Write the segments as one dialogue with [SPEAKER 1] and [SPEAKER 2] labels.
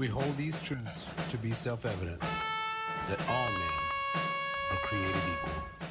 [SPEAKER 1] We hold these truths to be self evident that all men are created equal.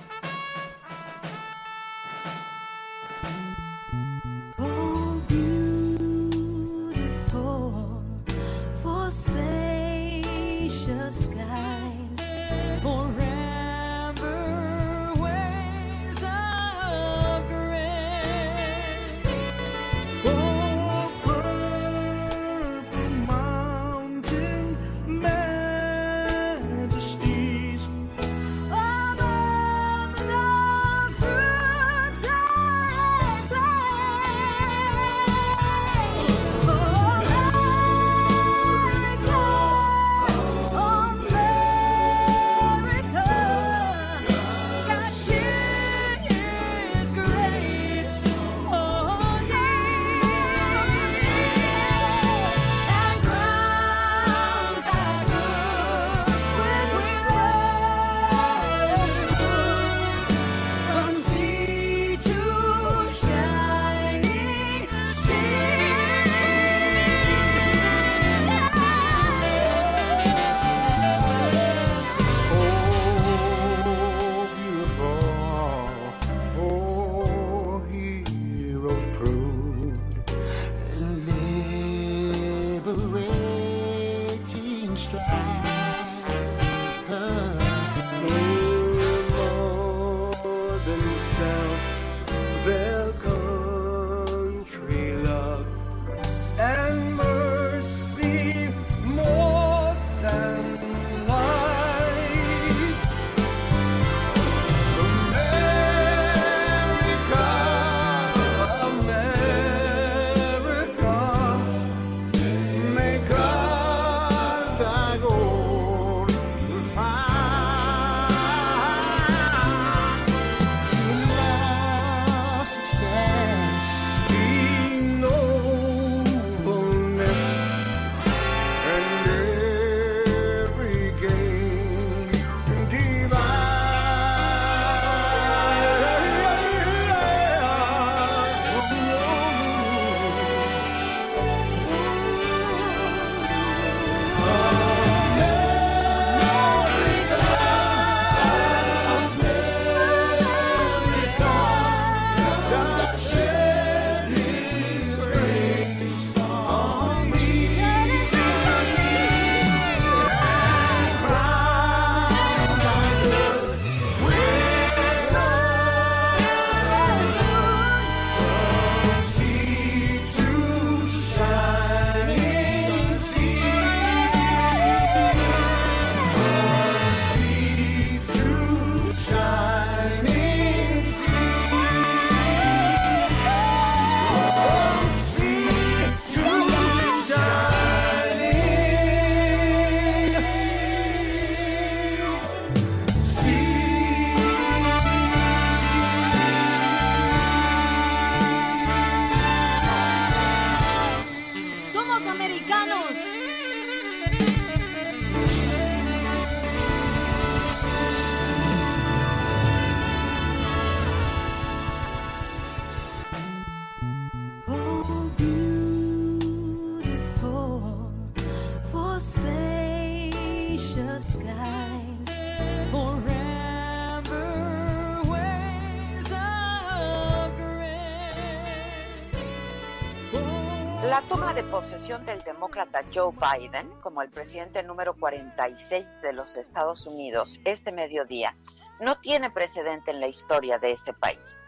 [SPEAKER 2] elección del demócrata Joe Biden como el presidente número 46 de los Estados Unidos este mediodía no tiene precedente en la historia de ese país.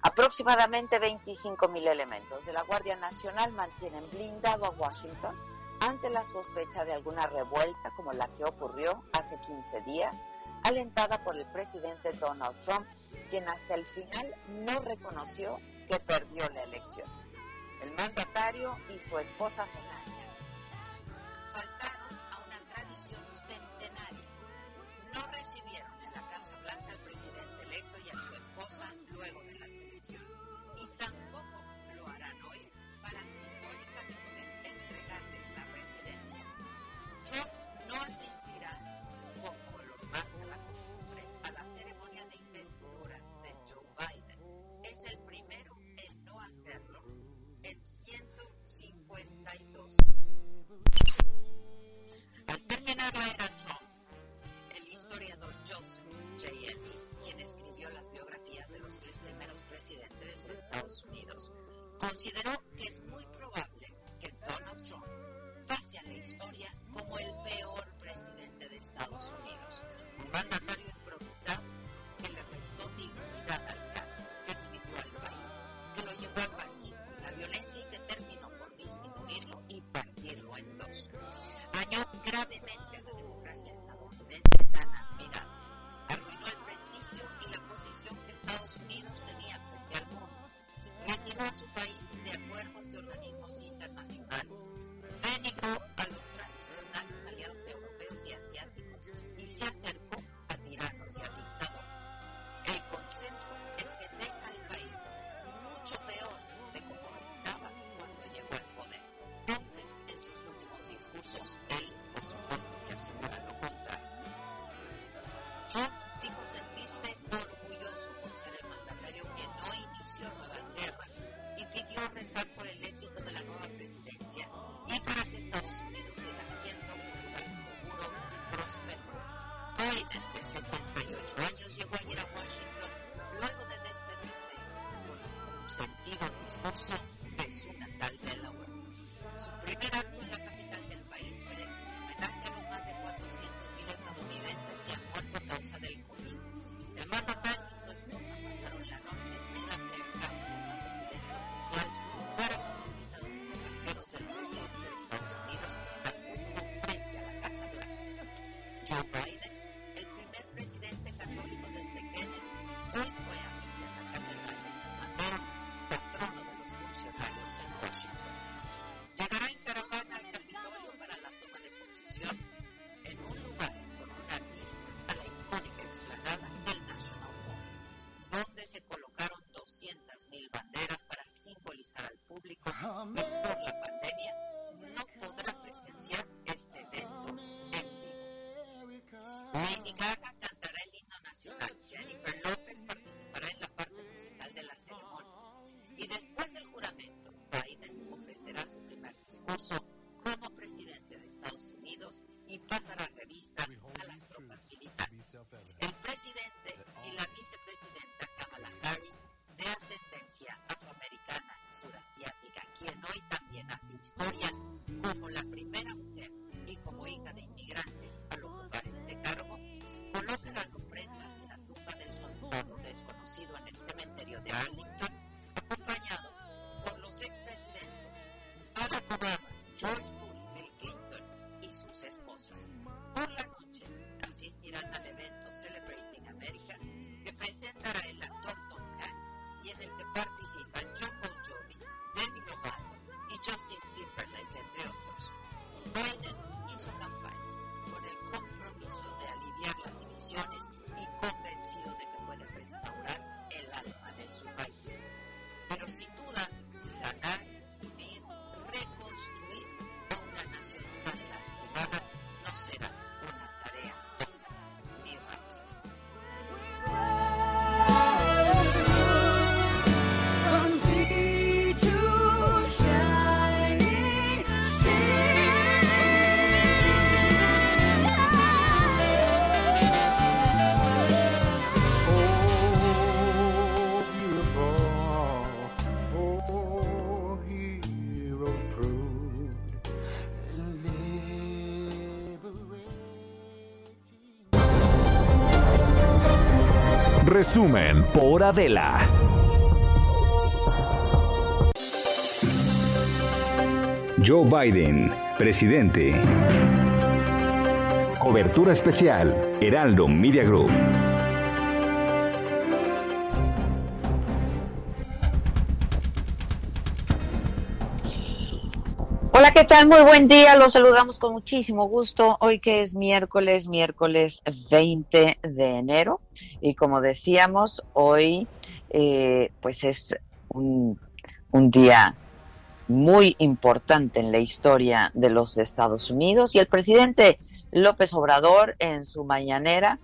[SPEAKER 2] Aproximadamente 25 mil elementos de la Guardia Nacional mantienen blindado a Washington ante la sospecha de alguna revuelta como la que ocurrió hace 15 días, alentada por el presidente Donald Trump, quien hasta el final no reconoció que perdió la elección el mandatario y su esposa Melania. Faltaron a una tradición centenaria. No recibieron en la Casa Blanca al presidente electo y a su esposa luego de la elecciones. Y tampoco lo harán hoy para simbólicamente entregarles la residencia. Yo no
[SPEAKER 3] resumen por Adela.
[SPEAKER 4] Joe Biden, presidente. Cobertura especial, Heraldo Media Group.
[SPEAKER 2] Muy buen día. Los saludamos con muchísimo gusto. Hoy que es miércoles, miércoles 20 de enero. Y como decíamos, hoy eh, pues es un, un día muy importante en la historia de los Estados Unidos. Y el presidente López Obrador en su mañanera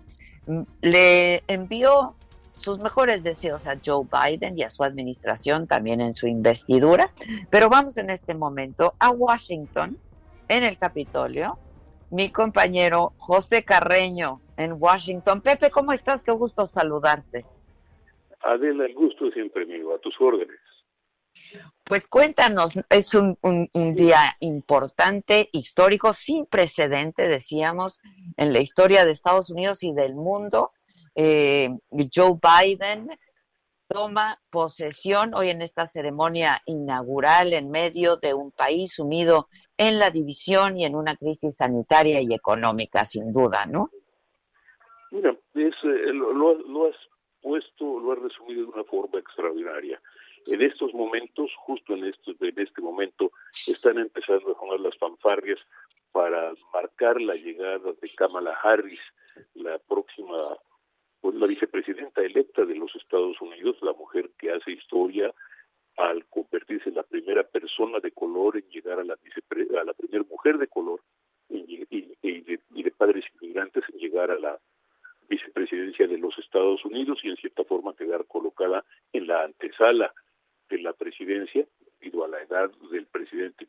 [SPEAKER 2] mm, le envió sus mejores deseos a Joe Biden y a su administración también en su investidura. Pero vamos en este momento a Washington, en el Capitolio. Mi compañero José Carreño en Washington. Pepe, ¿cómo estás? Qué gusto saludarte.
[SPEAKER 5] Adela, el gusto es siempre mío, a tus órdenes.
[SPEAKER 2] Pues cuéntanos, es un, un, un, día importante, histórico, sin precedente, decíamos, en la historia de Estados Unidos y del mundo. Eh, Joe Biden toma posesión hoy en esta ceremonia inaugural en medio de un país sumido en la división y en una crisis sanitaria y económica, sin duda, ¿no?
[SPEAKER 5] Mira, es, eh, lo, lo, has puesto, lo has resumido de una forma extraordinaria. En estos momentos, justo en este, en este momento, están empezando a poner las fanfarrias para marcar la llegada de Kamala Harris, la próxima pues la vicepresidenta electa de los Estados Unidos, la mujer que hace historia al convertirse en la primera persona de color en llegar a la, a la primera mujer de color y, y, y, de, y, de, padres inmigrantes en llegar a la vicepresidencia de los Estados Unidos y en cierta forma quedar colocada en la antesala de la presidencia debido a la edad del presidente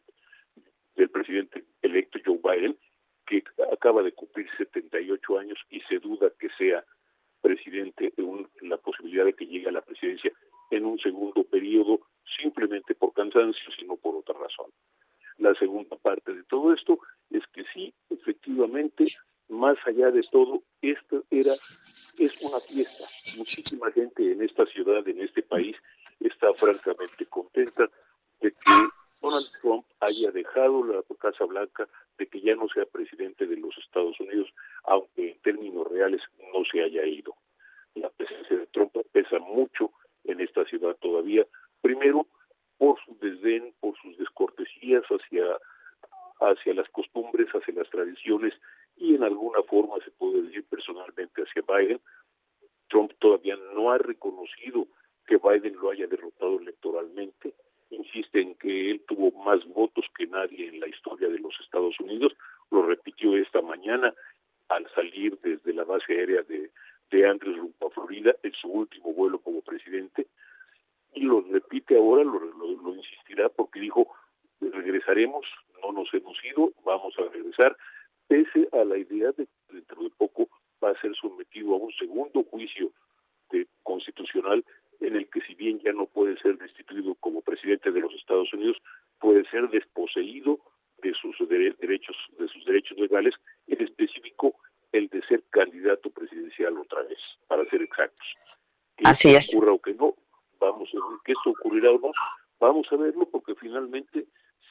[SPEAKER 5] del presidente electo Joe Biden que acaba de cumplir 78 años y se duda que sea presidente un, la posibilidad de que llegue a la presidencia en un segundo periodo simplemente por cansancio, sino por otra razón. La segunda parte de todo esto es que sí, efectivamente, más allá de todo, esto era es una fiesta. Muchísima gente en esta ciudad, en este país, está francamente contenta de que Donald Trump haya dejado la Casa Blanca, de que ya no sea presidente de los Estados Unidos, mucho
[SPEAKER 2] Así es.
[SPEAKER 5] ocurra o que no, vamos a ver que esto ocurrirá o no, vamos a verlo porque finalmente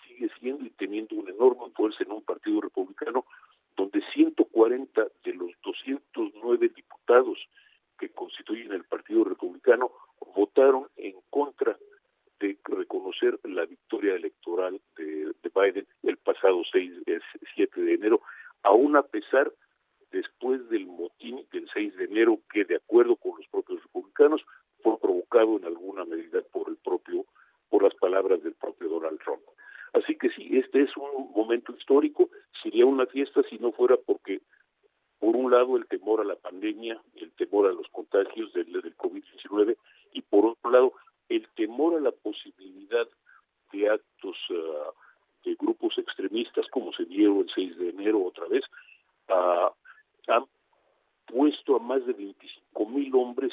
[SPEAKER 5] sigue siendo y teniendo una enorme fuerza en un partido republicano donde 140 de los 209 diputados que constituyen el Partido Republicano votaron en contra de reconocer la victoria electoral de, de Biden el pasado 6, 7 de enero, aún a pesar después del motín del 6 de enero que de acuerdo con los propios republicanos fue provocado en alguna medida por el propio por las palabras del propio Donald Trump. Así que sí, este es un momento histórico, sería una fiesta si no fuera porque por un lado el temor a la pandemia, el temor a los contagios del, del COVID-19 y por otro lado el temor a la posibilidad de actos uh, de grupos extremistas como se dieron el 6 de enero otra vez, uh, han puesto a más de 25 mil hombres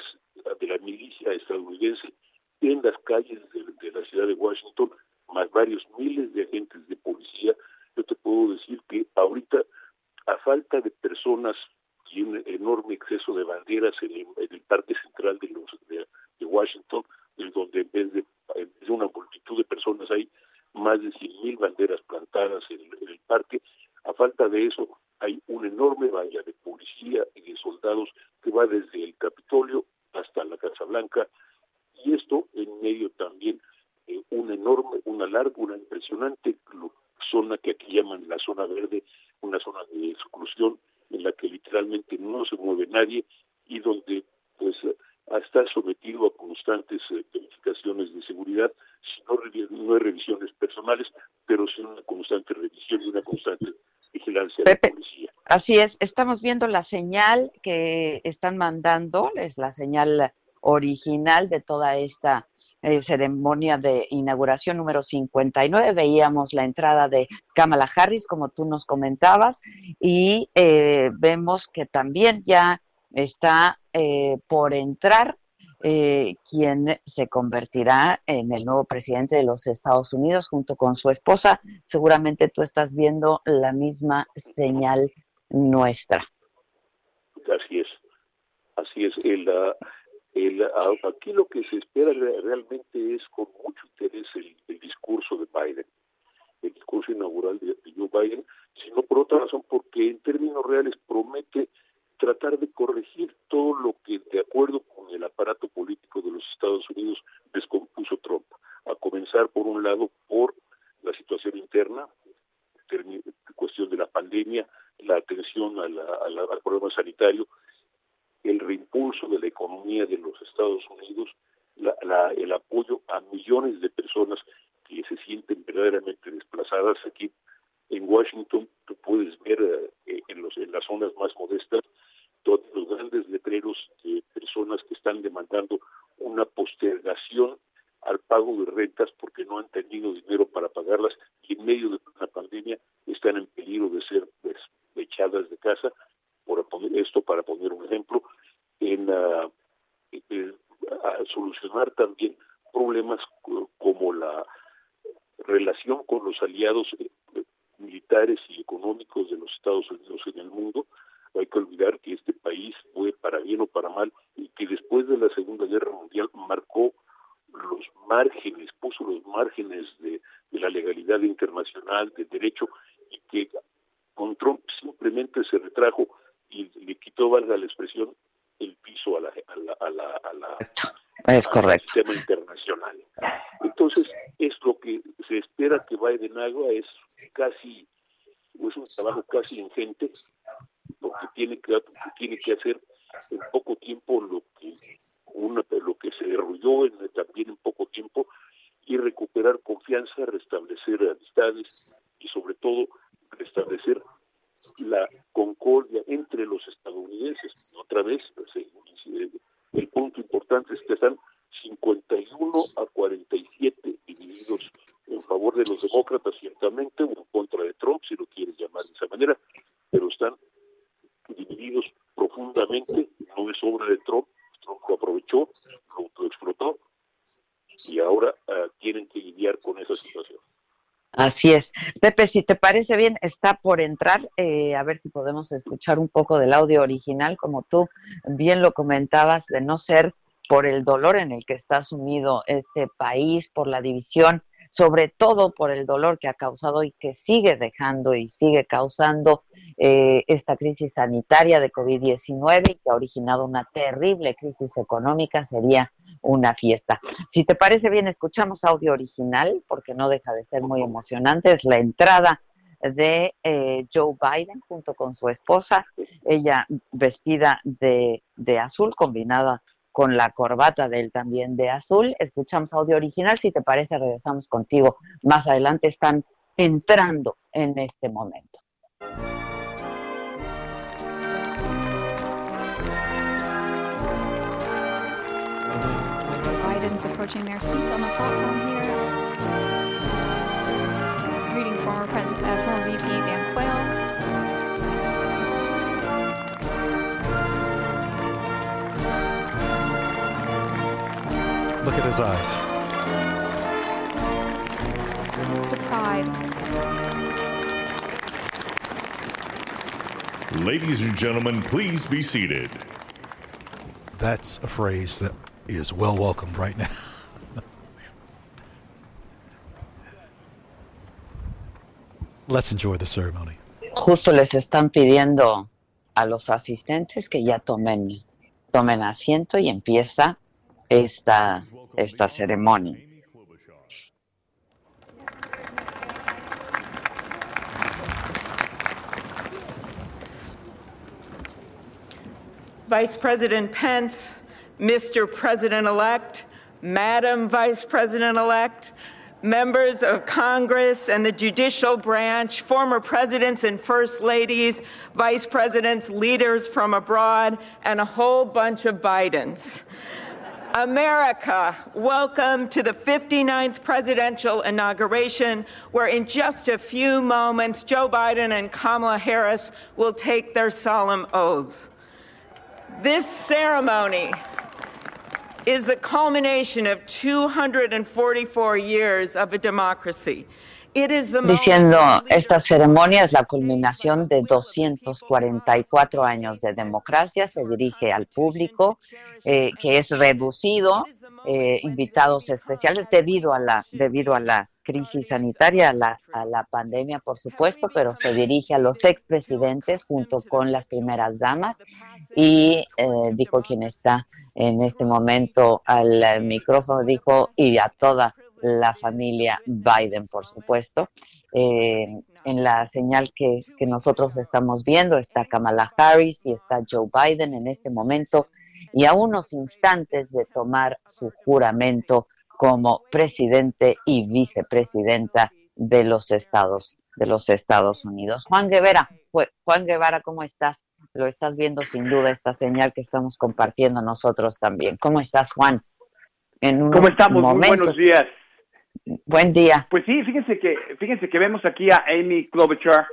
[SPEAKER 5] de la milicia estadounidense en las calles de, de la ciudad de Washington, más varios miles de agentes de policía. Yo te puedo decir que ahorita a falta de personas y un enorme exceso de banderas en el, en el Parque Central en donde en vez de, en vez de una multitud de personas hay más de 100.000 banderas plantadas en, en el parque. A falta de eso, hay una enorme valla de policía y de soldados que va desde el Capitolio hasta la Casa Blanca y esto en medio también eh, una enorme, una larga, una impresionante lo- zona que aquí llaman la zona verde, una zona de exclusión en la que literalmente no se mueve nadie y donde pues eh, está sometido a constantes eh, verificaciones de seguridad, si no, revi- no hay revisiones personales, pero sí una constante revisión y una constante vigilancia de
[SPEAKER 2] Pepe.
[SPEAKER 5] policía.
[SPEAKER 2] Así es, estamos viendo la señal que están mandando, es la señal original de toda esta eh, ceremonia de inauguración número 59. Veíamos la entrada de Kamala Harris, como tú nos comentabas, y eh, vemos que también ya está eh, por entrar eh, quien se convertirá en el nuevo presidente de los Estados Unidos junto con su esposa. Seguramente tú estás viendo la misma señal nuestra.
[SPEAKER 5] Así es, así es. El, ah, el, ah, aquí lo que se espera re- realmente es con mucho interés el, discurso de Biden, el discurso inaugural de, de Joe Biden, sino por otra razón, porque en términos reales promete tratar de corregir todo lo que, de acuerdo con el aparato político de los Estados Unidos, descompuso Trump. A comenzar, por un lado, por la situación interna, cuestión de la pandemia, la atención a la- al problema sanitario, el reimpulso de la economía de los Estados Unidos, la- el apoyo a millones de personas que se sienten verdaderamente desplazadas aquí en Washington. Tú puedes ver eh, en, los, en las zonas más modestas todos los grandes letreros de personas que están demandando una postergación al pago de rentas porque no han tenido dinero para pagarlas y en medio de una pandemia están en peligro de ser pues, echadas de casa. Por esto para poner un ejemplo, en a solucionar también problemas co- como la relación con los aliados eh, militares y económicos de los Estados Unidos en el mundo. No hay que olvidar que este país fue para bien o para mal y que después de la Segunda Guerra Mundial marcó los márgenes, puso los márgenes de, de la legalidad internacional, del derecho, y que con Trump simplemente se retrajo y le quitó, valga la expresión, el piso a la, a la, a la, a la-
[SPEAKER 2] Es
[SPEAKER 5] al
[SPEAKER 2] correcto.
[SPEAKER 5] sistema internacional. Entonces, es lo que se espera que Biden haga, es casi, es un trabajo casi ingente, porque tiene que, tiene que hacer en poco tiempo lo que una, lo que se derrulló en, también en poco tiempo y recuperar confianza, restablecer amistades y sobre todo restablecer la concordia entre los estadounidenses. Otra vez, pues, el punto importante es que están 51 a 47 divididos en favor de los demócratas, ciertamente, o en contra de Trump, si lo quieres llamar de esa manera, pero están divididos profundamente, no es obra de Trump, Trump lo aprovechó, lo autoexplotó, y ahora ah, tienen que lidiar con esa situación.
[SPEAKER 2] Así es. Pepe, si te parece bien, está por entrar, eh, a ver si podemos escuchar un poco del audio original, como tú bien lo comentabas, de no ser por el dolor en el que está sumido este país, por la división, sobre todo por el dolor que ha causado y que sigue dejando y sigue causando eh, esta crisis sanitaria de COVID-19 y que ha originado una terrible crisis económica, sería una fiesta. Si te parece bien, escuchamos audio original, porque no deja de ser muy emocionante. Es la entrada de eh, Joe Biden junto con su esposa, ella vestida de, de azul, combinada con la corbata de él también de azul. Escuchamos audio original. Si te parece, regresamos contigo más adelante. Están entrando en este momento.
[SPEAKER 6] Biden's approaching their seats on the platform here. Greeting former President, uh, former VP Dan
[SPEAKER 7] at his eyes.
[SPEAKER 6] The pride.
[SPEAKER 8] Ladies and gentlemen, please be seated.
[SPEAKER 1] That's a phrase that is well welcomed right now.
[SPEAKER 7] Let's enjoy the ceremony.
[SPEAKER 2] Justo les están pidiendo a los asistentes que ya tomen tomen asiento y empieza esta, esta ceremonia.
[SPEAKER 9] Vice President Pence, Mr. President elect, Madam Vice President elect, members of Congress and the judicial branch, former presidents and first ladies, vice presidents, leaders from abroad, and a whole bunch of Bidens. America, welcome to the 59th presidential inauguration, where in just a few moments, Joe Biden and Kamala Harris will take their solemn oaths. This ceremony is the culmination of 244 years of a democracy.
[SPEAKER 2] Diciendo, esta ceremonia es la culminación de 244 años de democracia, se dirige al público, eh, que es reducido, eh, invitados especiales debido a la, debido a la crisis sanitaria, a la, a la pandemia, por supuesto, pero se dirige a los expresidentes junto con las primeras damas y eh, dijo quien está en este momento al micrófono, dijo, y a toda la familia Biden, por supuesto. Eh, en la señal que, que nosotros estamos viendo está Kamala Harris y está Joe Biden en este momento y a unos instantes de tomar su juramento como presidente y vicepresidenta de los Estados de los Estados Unidos. Juan Guevara, Ju- Juan Guevara, ¿cómo estás? Lo estás viendo sin duda esta señal que estamos compartiendo nosotros también. ¿Cómo estás, Juan? En
[SPEAKER 10] ¿Cómo estamos? Muy buenos días.
[SPEAKER 2] Buen día.
[SPEAKER 10] Pues sí, fíjense que fíjense que vemos aquí a Amy Klobuchar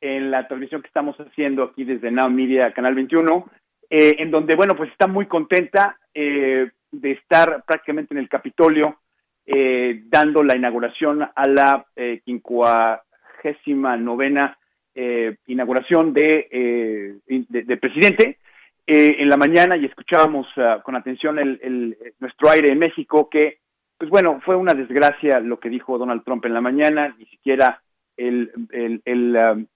[SPEAKER 10] en la transmisión que estamos haciendo aquí desde Now Media Canal 21, eh, en donde bueno pues está muy contenta eh, de estar prácticamente en el Capitolio eh, dando la inauguración a la eh, quincuagésima novena eh, inauguración de, eh, de, de presidente en la mañana y escuchábamos ah, con atención el, el- nuestro aire en México que pues bueno, fue una desgracia lo que dijo Donald Trump en la mañana, ni siquiera el, el, el, um,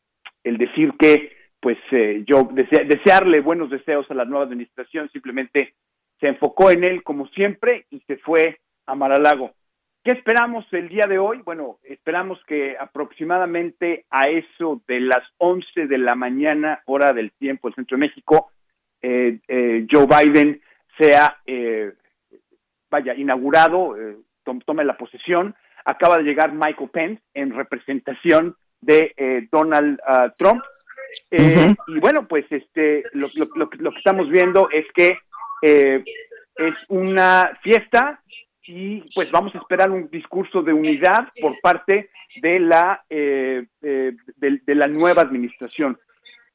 [SPEAKER 10] el decir que, pues eh, yo desea- desearle buenos deseos a la nueva administración, simplemente se enfocó en él como siempre y se fue a Mar-a-Lago. ¿Qué esperamos el día de hoy? Bueno, esperamos que aproximadamente a eso de las 11 de la mañana, hora del tiempo del Centro de México, eh, eh, Joe Biden sea eh, vaya, inaugurado, eh, tom- tome la posesión. Acaba de llegar Michael Pence en representación de eh, Donald ah, Trump. Eh, Y bueno, pues este, lo, lo- lo que- lo que estamos viendo es que eh, es una fiesta y pues vamos a esperar un discurso de unidad por parte de la eh, eh, de, de la nueva administración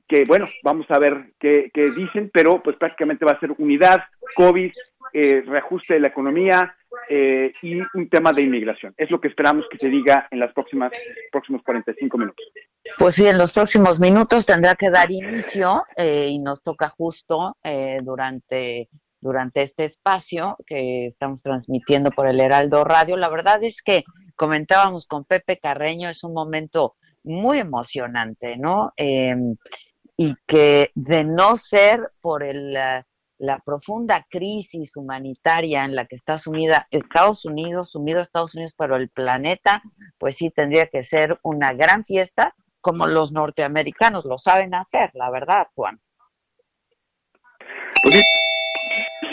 [SPEAKER 10] que bueno, vamos a ver qué, qué dicen, pero pues prácticamente va a ser unidad, COVID, eh, reajuste de la economía eh, y un tema de inmigración. Es lo que esperamos que se diga en próximas próximos 45 minutos.
[SPEAKER 2] Pues sí, en los próximos minutos tendrá que dar inicio eh, y nos toca justo durante, durante este espacio que estamos transmitiendo por el Heraldo Radio. La verdad es que comentábamos con Pepe Carreño, es un momento muy emocionante, ¿no? Eh, y que de no ser por el, la profunda crisis humanitaria en la que está sumida Estados Unidos, sumido Estados Unidos, pero el planeta, pues sí tendría que ser una gran fiesta como los norteamericanos lo saben hacer, la verdad, Juan.
[SPEAKER 10] Pues sí,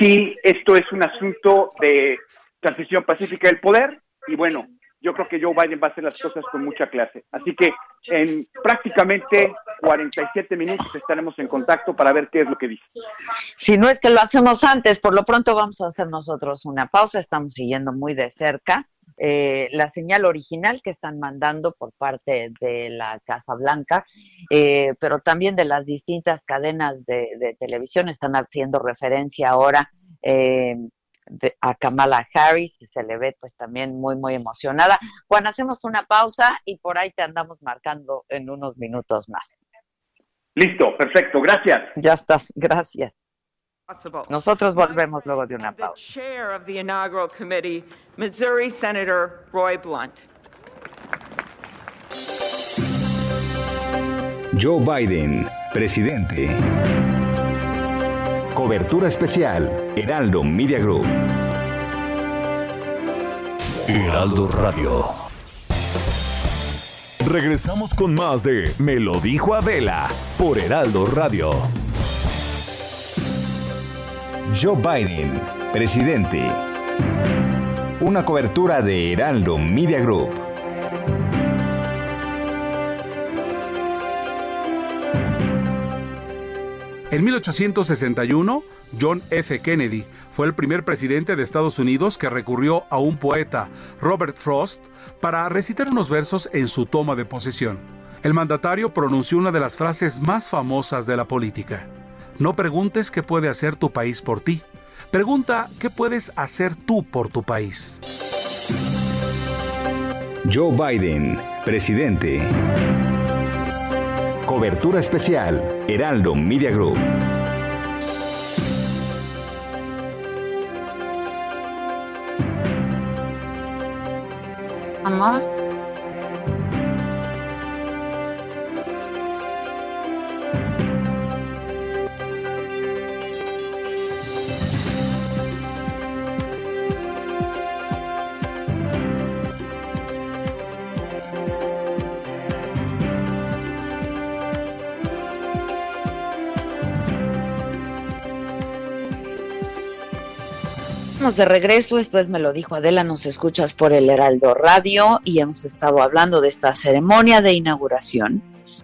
[SPEAKER 10] sí, esto es un asunto de transición pacífica del poder y bueno, yo creo que Joe Biden va a hacer las cosas con mucha clase. Así que en prácticamente 47 minutos estaremos en contacto para ver qué es lo que dice.
[SPEAKER 2] Si no es que lo hacemos antes, por lo pronto vamos a hacer nosotros una pausa. Estamos siguiendo muy de cerca eh, la señal original que están mandando por parte de la Casa Blanca, eh, pero también de las distintas cadenas de, televisión están haciendo referencia ahora. Eh, de- a Kamala Harris y se le ve pues también muy muy emocionada. Juan, hacemos una pausa y por ahí te andamos marcando en unos minutos más.
[SPEAKER 10] Listo, perfecto, gracias.
[SPEAKER 2] Ya estás, gracias.
[SPEAKER 9] possible.
[SPEAKER 2] Nosotros volvemos luego de una
[SPEAKER 9] The
[SPEAKER 2] pausa.
[SPEAKER 9] chair of the inaugural committee, Missouri Senator Roy Blunt.
[SPEAKER 4] Joe Biden, presidente. Cobertura especial, Heraldo Media Group.
[SPEAKER 3] Heraldo Radio. Regresamos con más de Me lo dijo Adela por Heraldo Radio.
[SPEAKER 4] Joe Biden, presidente. Una cobertura de Heraldo Media Group.
[SPEAKER 7] En 1861, John F. Kennedy fue el primer presidente de Estados Unidos que recurrió a un poeta, Robert Frost, para recitar unos versos en su toma de posesión. El mandatario pronunció una de las frases más famosas de la política. No preguntes qué puede hacer tu país por ti. Pregunta qué puedes hacer tú por tu país.
[SPEAKER 4] Joe Biden, presidente. Cobertura especial, Heraldo Media Group.
[SPEAKER 2] Estamos de regreso, esto es Me lo dijo Adela, nos escuchas por el Heraldo Radio y hemos estado hablando de esta ceremonia de inauguración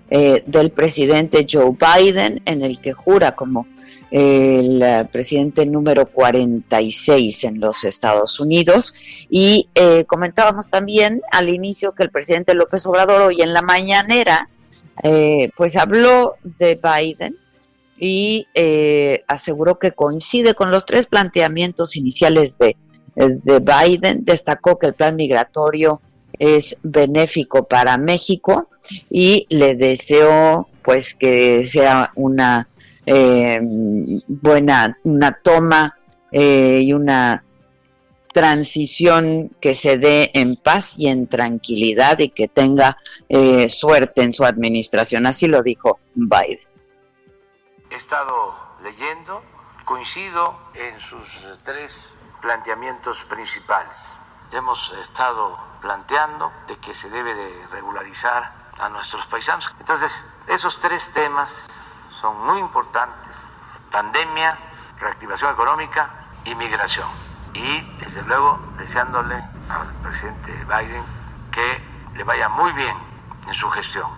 [SPEAKER 2] eh, del presidente Joe Biden en el que jura como el eh, presidente número 46 en los Estados Unidos. Y eh, comentábamos también al inicio que el presidente López Obrador hoy en la mañanera eh, pues habló de Biden y eh, aseguró que coincide con los tres planteamientos iniciales de, de Biden. Destacó que el plan migratorio es benéfico para México y le deseó pues que sea una eh, buena una toma eh, y una transición que se dé en paz y en tranquilidad y que tenga eh, suerte en su administración. Así lo dijo Biden.
[SPEAKER 11] He estado leyendo, coincido en sus tres planteamientos principales. Hemos estado planteando de que se debe de regularizar a nuestros paisanos. Entonces, esos tres temas son muy importantes. Pandemia, reactivación económica y migración. Y, desde luego, deseándole al presidente Biden que le vaya muy bien en su gestión.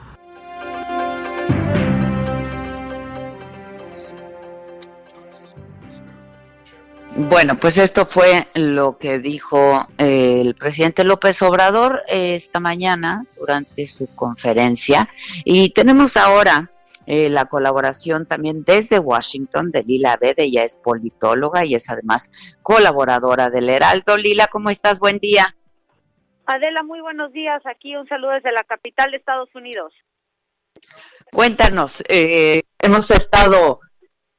[SPEAKER 2] Bueno, pues esto fue lo que dijo eh, el presidente López Obrador eh, esta mañana durante su conferencia. Y tenemos ahora eh, la colaboración también desde Washington de Lila Bede. Ella es politóloga y es además colaboradora del Heraldo. Lila, ¿cómo estás? Buen día.
[SPEAKER 12] Adela, muy buenos días. Aquí un saludo desde la capital de Estados Unidos.
[SPEAKER 2] Cuéntanos, eh, hemos estado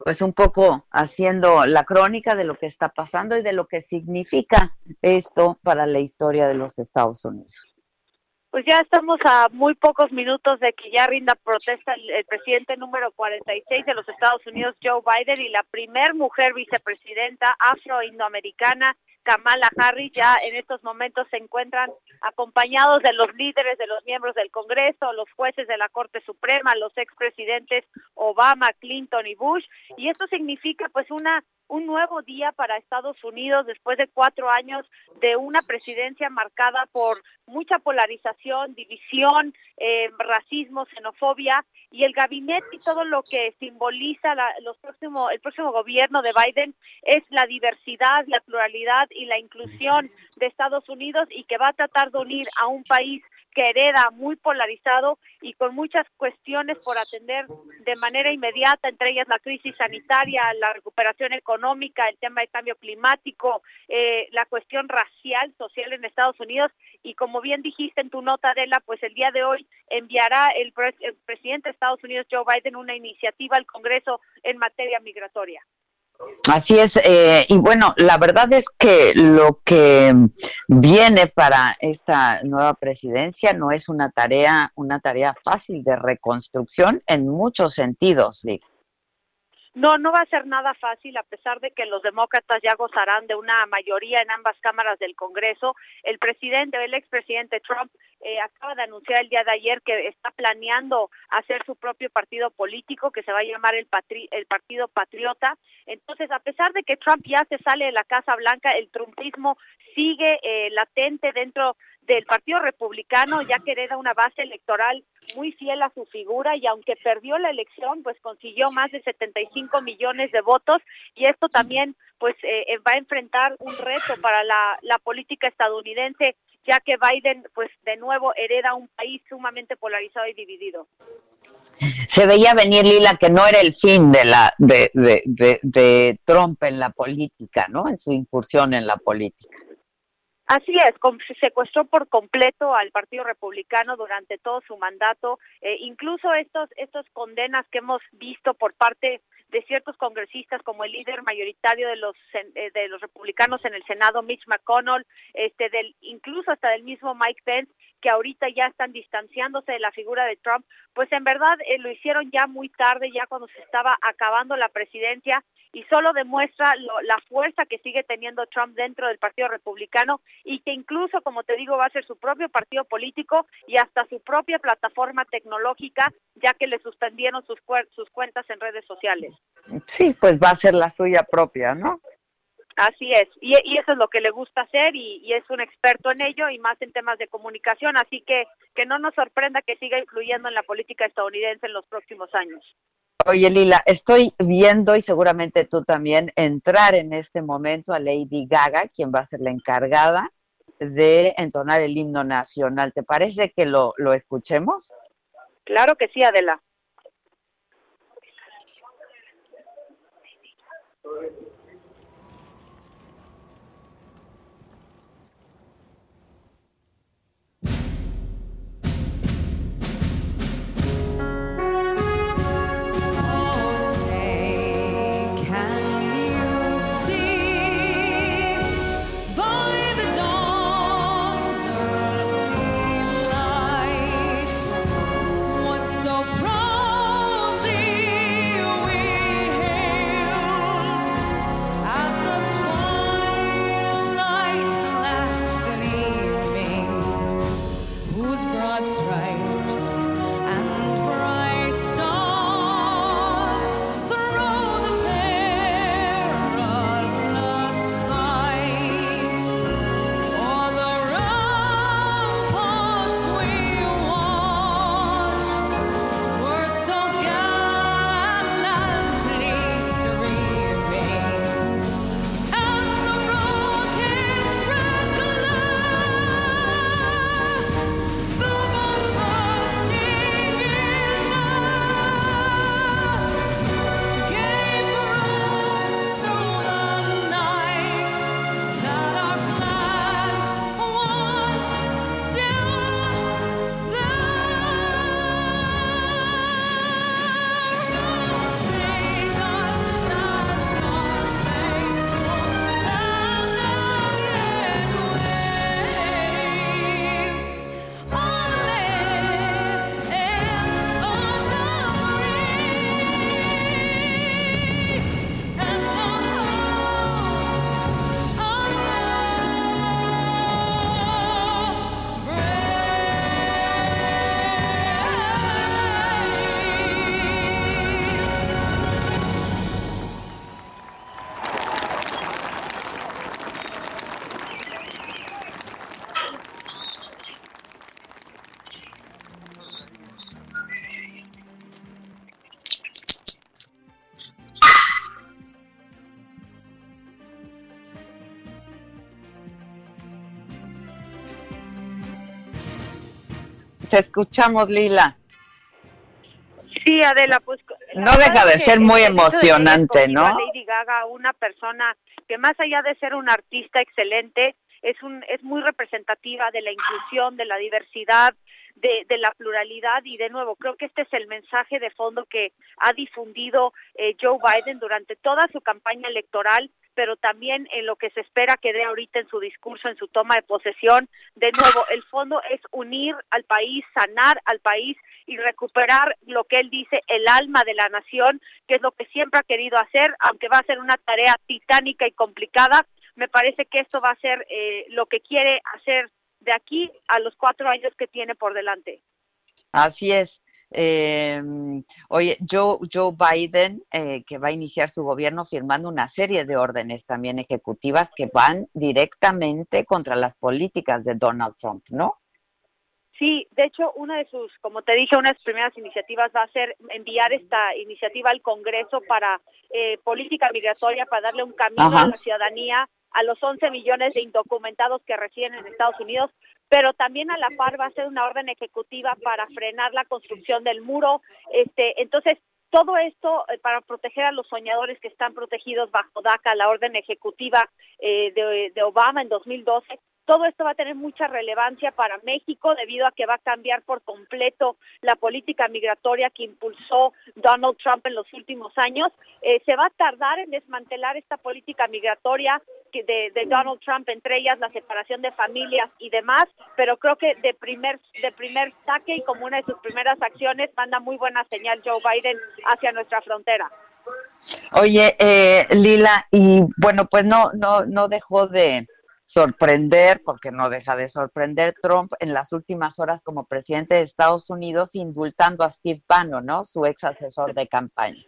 [SPEAKER 2] pues un poco haciendo la crónica de lo que está pasando y de lo que significa esto para la historia de los Estados Unidos.
[SPEAKER 12] Pues ya estamos a muy pocos minutos de que ya rinda protesta el, el presidente número 46 de los Estados Unidos, Joe Biden, y la primer mujer vicepresidenta afro-indoamericana, Kamala Harris, ya en estos momentos se encuentran acompañados de los líderes de los miembros del Congreso, los jueces de la Corte Suprema, los expresidentes Obama, Clinton y Bush, y esto significa pues una un nuevo día para Estados Unidos después de cuatro años de una presidencia marcada por mucha polarización, división, eh, racismo, xenofobia y el gabinete y todo lo que simboliza la, los próximo, el próximo gobierno de Biden es la diversidad, la pluralidad y la inclusión de Estados Unidos y que va a tratar de unir a un país que hereda muy polarizado y con muchas cuestiones por atender de manera inmediata, entre ellas la crisis sanitaria, la recuperación económica, el tema del cambio climático, eh, la cuestión racial, social en Estados Unidos y como bien dijiste en tu nota, Adela, pues el día de hoy enviará el, pre el presidente de Estados Unidos, Joe Biden, una iniciativa al Congreso en materia migratoria.
[SPEAKER 2] Así es, eh, y bueno, la verdad es que lo que viene para esta nueva presidencia no es una tarea, una tarea fácil de reconstrucción en muchos sentidos, Liz.
[SPEAKER 12] No, no va a ser nada fácil, a pesar de que los demócratas ya gozarán de una mayoría en ambas cámaras del Congreso. El presidente, el expresidente Trump, eh, acaba de anunciar el día de ayer que está planeando hacer su propio partido político que se va a llamar el, Patri el Partido Patriota. Entonces, a pesar de que Trump ya se sale de la Casa Blanca, el trumpismo sigue eh, latente dentro del Partido Republicano, ya que hereda una base electoral muy fiel a su figura y aunque perdió la elección, pues consiguió más de 75 millones de votos y esto también pues eh, eh, va a enfrentar un reto para la, política estadounidense ya que Biden pues de nuevo hereda un país sumamente polarizado y dividido.
[SPEAKER 2] Se veía venir, Lila, que no era el fin de, la, de, de Trump en la política, ¿no? En su incursión en la política.
[SPEAKER 12] Así es, secuestró por completo al Partido Republicano durante todo su mandato, eh, incluso estos estos condenas que hemos visto por parte de ciertos congresistas como el líder mayoritario de los eh, de los republicanos en el Senado Mitch McConnell, este del incluso hasta del mismo Mike Pence que ahorita ya están distanciándose de la figura de Trump, pues en verdad eh, lo hicieron ya muy tarde, ya cuando se estaba acabando la presidencia y solo demuestra lo- la fuerza que sigue teniendo Trump dentro del Partido Republicano y que incluso, como te digo, va a ser su propio partido político y hasta su propia plataforma tecnológica, ya que le suspendieron sus, cuentas en redes sociales.
[SPEAKER 2] Sí, pues va a ser la suya propia, ¿no?
[SPEAKER 12] Así es, y, y eso es lo que le gusta hacer y, y es un experto en ello y más en temas de comunicación, así que que no nos sorprenda que siga influyendo en la política estadounidense en los próximos años.
[SPEAKER 2] Oye, Lila, estoy viendo y seguramente tú también entrar en este momento a Lady Gaga, quien va a ser la encargada de entonar el himno nacional. ¿Te parece que lo, lo escuchemos?
[SPEAKER 12] Claro que sí, Adela.
[SPEAKER 2] Te escuchamos, Lila.
[SPEAKER 12] Sí, Adela, pues
[SPEAKER 2] No deja de ser muy emocionante, ¿no?
[SPEAKER 12] Lady Gaga, una persona que más allá de ser una artista excelente, es un es muy representativa de la inclusión, de la diversidad, de, de la pluralidad y de nuevo creo que este es el mensaje de fondo que ha difundido eh, Joe Biden durante toda su campaña electoral pero también en lo que se espera que dé ahorita en su discurso, en su toma de posesión. De nuevo, el fondo es unir al país, sanar al país y recuperar lo que él dice, el alma de la nación, que es lo que siempre ha querido hacer, aunque va a ser una tarea titánica y complicada. Me parece que esto va a ser eh, lo que quiere hacer de aquí a los cuatro años que tiene por delante.
[SPEAKER 2] Así es. Eh, oye, Joe, Joe Biden, eh, que va a iniciar su gobierno firmando una serie de órdenes también ejecutivas que van directamente contra las políticas de Donald Trump, ¿no?
[SPEAKER 12] Sí, de hecho, una de sus, como te dije, una de sus primeras iniciativas va a ser enviar esta iniciativa al Congreso para eh, política migratoria, para darle un camino
[SPEAKER 2] Ajá.
[SPEAKER 12] a la ciudadanía a los 11 millones de indocumentados que residen en Estados Unidos, pero también a la par va a ser una orden ejecutiva para frenar la construcción del muro. Este, entonces, todo esto eh, para proteger a los soñadores que están protegidos bajo DACA, la orden ejecutiva eh, de, de Obama en 2012. Todo esto va a tener mucha relevancia para México debido a que va a cambiar por completo la política migratoria que impulsó Donald Trump en los últimos años. Eh, se va a tardar en desmantelar esta política migratoria que de, Donald Trump, entre ellas la separación de familias y demás, pero creo que de primer de primer saque y como una de sus primeras acciones manda muy buena señal Joe Biden hacia nuestra frontera.
[SPEAKER 2] Oye, eh, Lila, y bueno, pues no, no, no dejó de sorprender, porque no deja de sorprender Trump en las últimas horas como presidente de Estados Unidos, indultando a Steve Bannon, ¿no? Su ex asesor de campaña.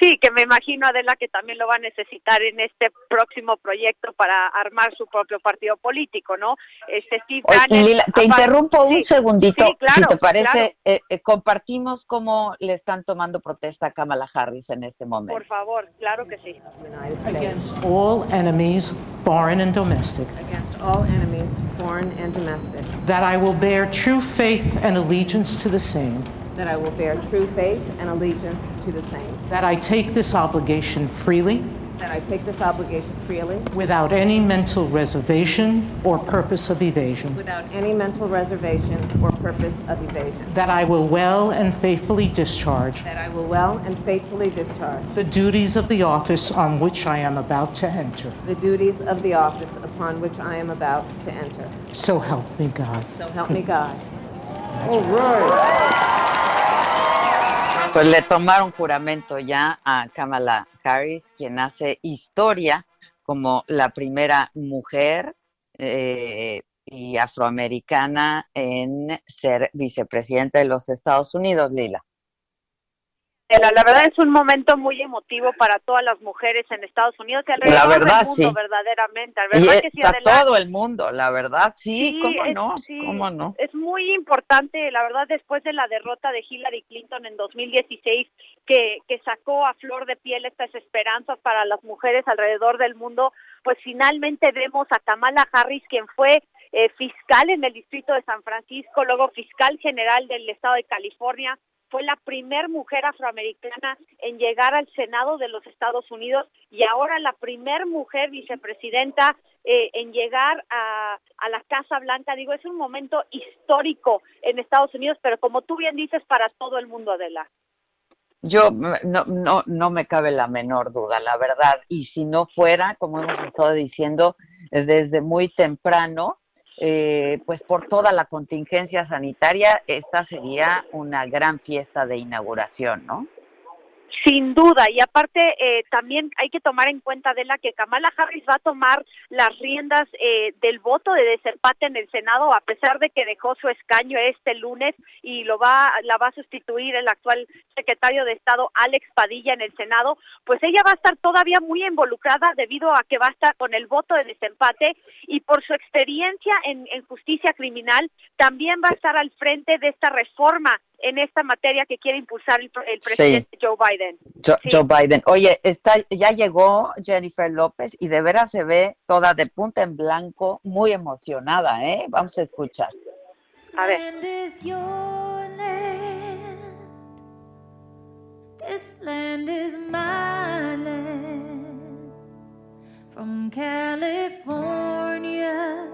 [SPEAKER 12] Sí, que me imagino, Adela, que también lo va a necesitar en este próximo proyecto para armar su propio partido político, ¿no? Este Steve
[SPEAKER 2] Oye,
[SPEAKER 12] Bannon,
[SPEAKER 2] Lila, te interrumpo un
[SPEAKER 12] sí,
[SPEAKER 2] segundito,
[SPEAKER 12] sí, claro,
[SPEAKER 2] si te parece,
[SPEAKER 12] claro.
[SPEAKER 2] eh, eh, compartimos cómo le están tomando protesta a Kamala Harris en este momento.
[SPEAKER 12] Por favor, claro que sí.
[SPEAKER 13] against all enemies, foreign and domestic.
[SPEAKER 14] against all enemies, foreign and domestic,
[SPEAKER 13] That I will bear true faith and allegiance to the same.
[SPEAKER 14] That I will bear true faith and allegiance to the same,
[SPEAKER 13] That I take this obligation freely,
[SPEAKER 14] that I take this obligation freely,
[SPEAKER 13] without any mental reservation or purpose of evasion.
[SPEAKER 14] without any mental reservation or purpose of evasion,
[SPEAKER 13] That I will well and faithfully discharge
[SPEAKER 14] that I will well and faithfully discharge
[SPEAKER 13] the duties of the office on which I am about to enter.
[SPEAKER 14] the duties of the office upon which I am about to enter.
[SPEAKER 13] So help me God.
[SPEAKER 14] So help me God.
[SPEAKER 2] Pues le tomaron juramento ya a Kamala Harris, quien hace historia como la primera mujer eh, y afroamericana en ser vicepresidenta de los Estados Unidos, Lila.
[SPEAKER 12] La, la verdad es un momento muy emotivo para todas las mujeres en Estados Unidos y alrededor
[SPEAKER 2] La verdad,
[SPEAKER 12] del mundo,
[SPEAKER 2] sí.
[SPEAKER 12] verdaderamente. La
[SPEAKER 2] Y
[SPEAKER 12] verdad que sí,
[SPEAKER 2] todo el mundo, la verdad, sí,
[SPEAKER 12] Sí,
[SPEAKER 2] cómo
[SPEAKER 12] es-
[SPEAKER 2] no,
[SPEAKER 12] sí,
[SPEAKER 2] cómo no.
[SPEAKER 12] Muy importante, la verdad, después de la derrota de Hillary Clinton en 2016, que, que sacó a flor de piel estas esperanzas para las mujeres alrededor del mundo, pues finalmente vemos a Kamala Harris, quien fue eh, fiscal en el distrito de San Francisco, luego fiscal general del estado de California, fue la primer mujer afroamericana en llegar al Senado de los Estados Unidos y ahora la primer mujer vicepresidenta eh, en llegar a, a la Casa Blanca. Digo, es un momento histórico en Estados Unidos, pero como tú bien dices, para todo el mundo, Adela.
[SPEAKER 2] Yo no, no, no me cabe la menor duda, la verdad. Y si no fuera, como hemos estado diciendo eh, desde muy temprano, eh, pues por toda la contingencia sanitaria, esta sería una gran fiesta de inauguración, ¿no?
[SPEAKER 12] Sin duda, y aparte eh, también hay que tomar en cuenta, Adela, que Kamala Harris va a tomar las riendas eh, del voto de desempate en el Senado, a pesar de que dejó su escaño este lunes y lo va, la va a sustituir el actual secretario de Estado, Alex Padilla, en el Senado, pues ella va a estar todavía muy involucrada debido a que va a estar con el voto de desempate y por su experiencia en, en justicia criminal, también va a estar al frente de esta reforma en esta materia que quiere impulsar el, el presidente Joe Biden.
[SPEAKER 2] Jo-
[SPEAKER 12] Sí.
[SPEAKER 2] Joe Biden. Oye, está, ya llegó Jennifer López y de veras se ve toda de punta en blanco, muy emocionada, ¿eh? Vamos a escuchar.
[SPEAKER 12] A ver.
[SPEAKER 15] Land is your land. This land is my land. From California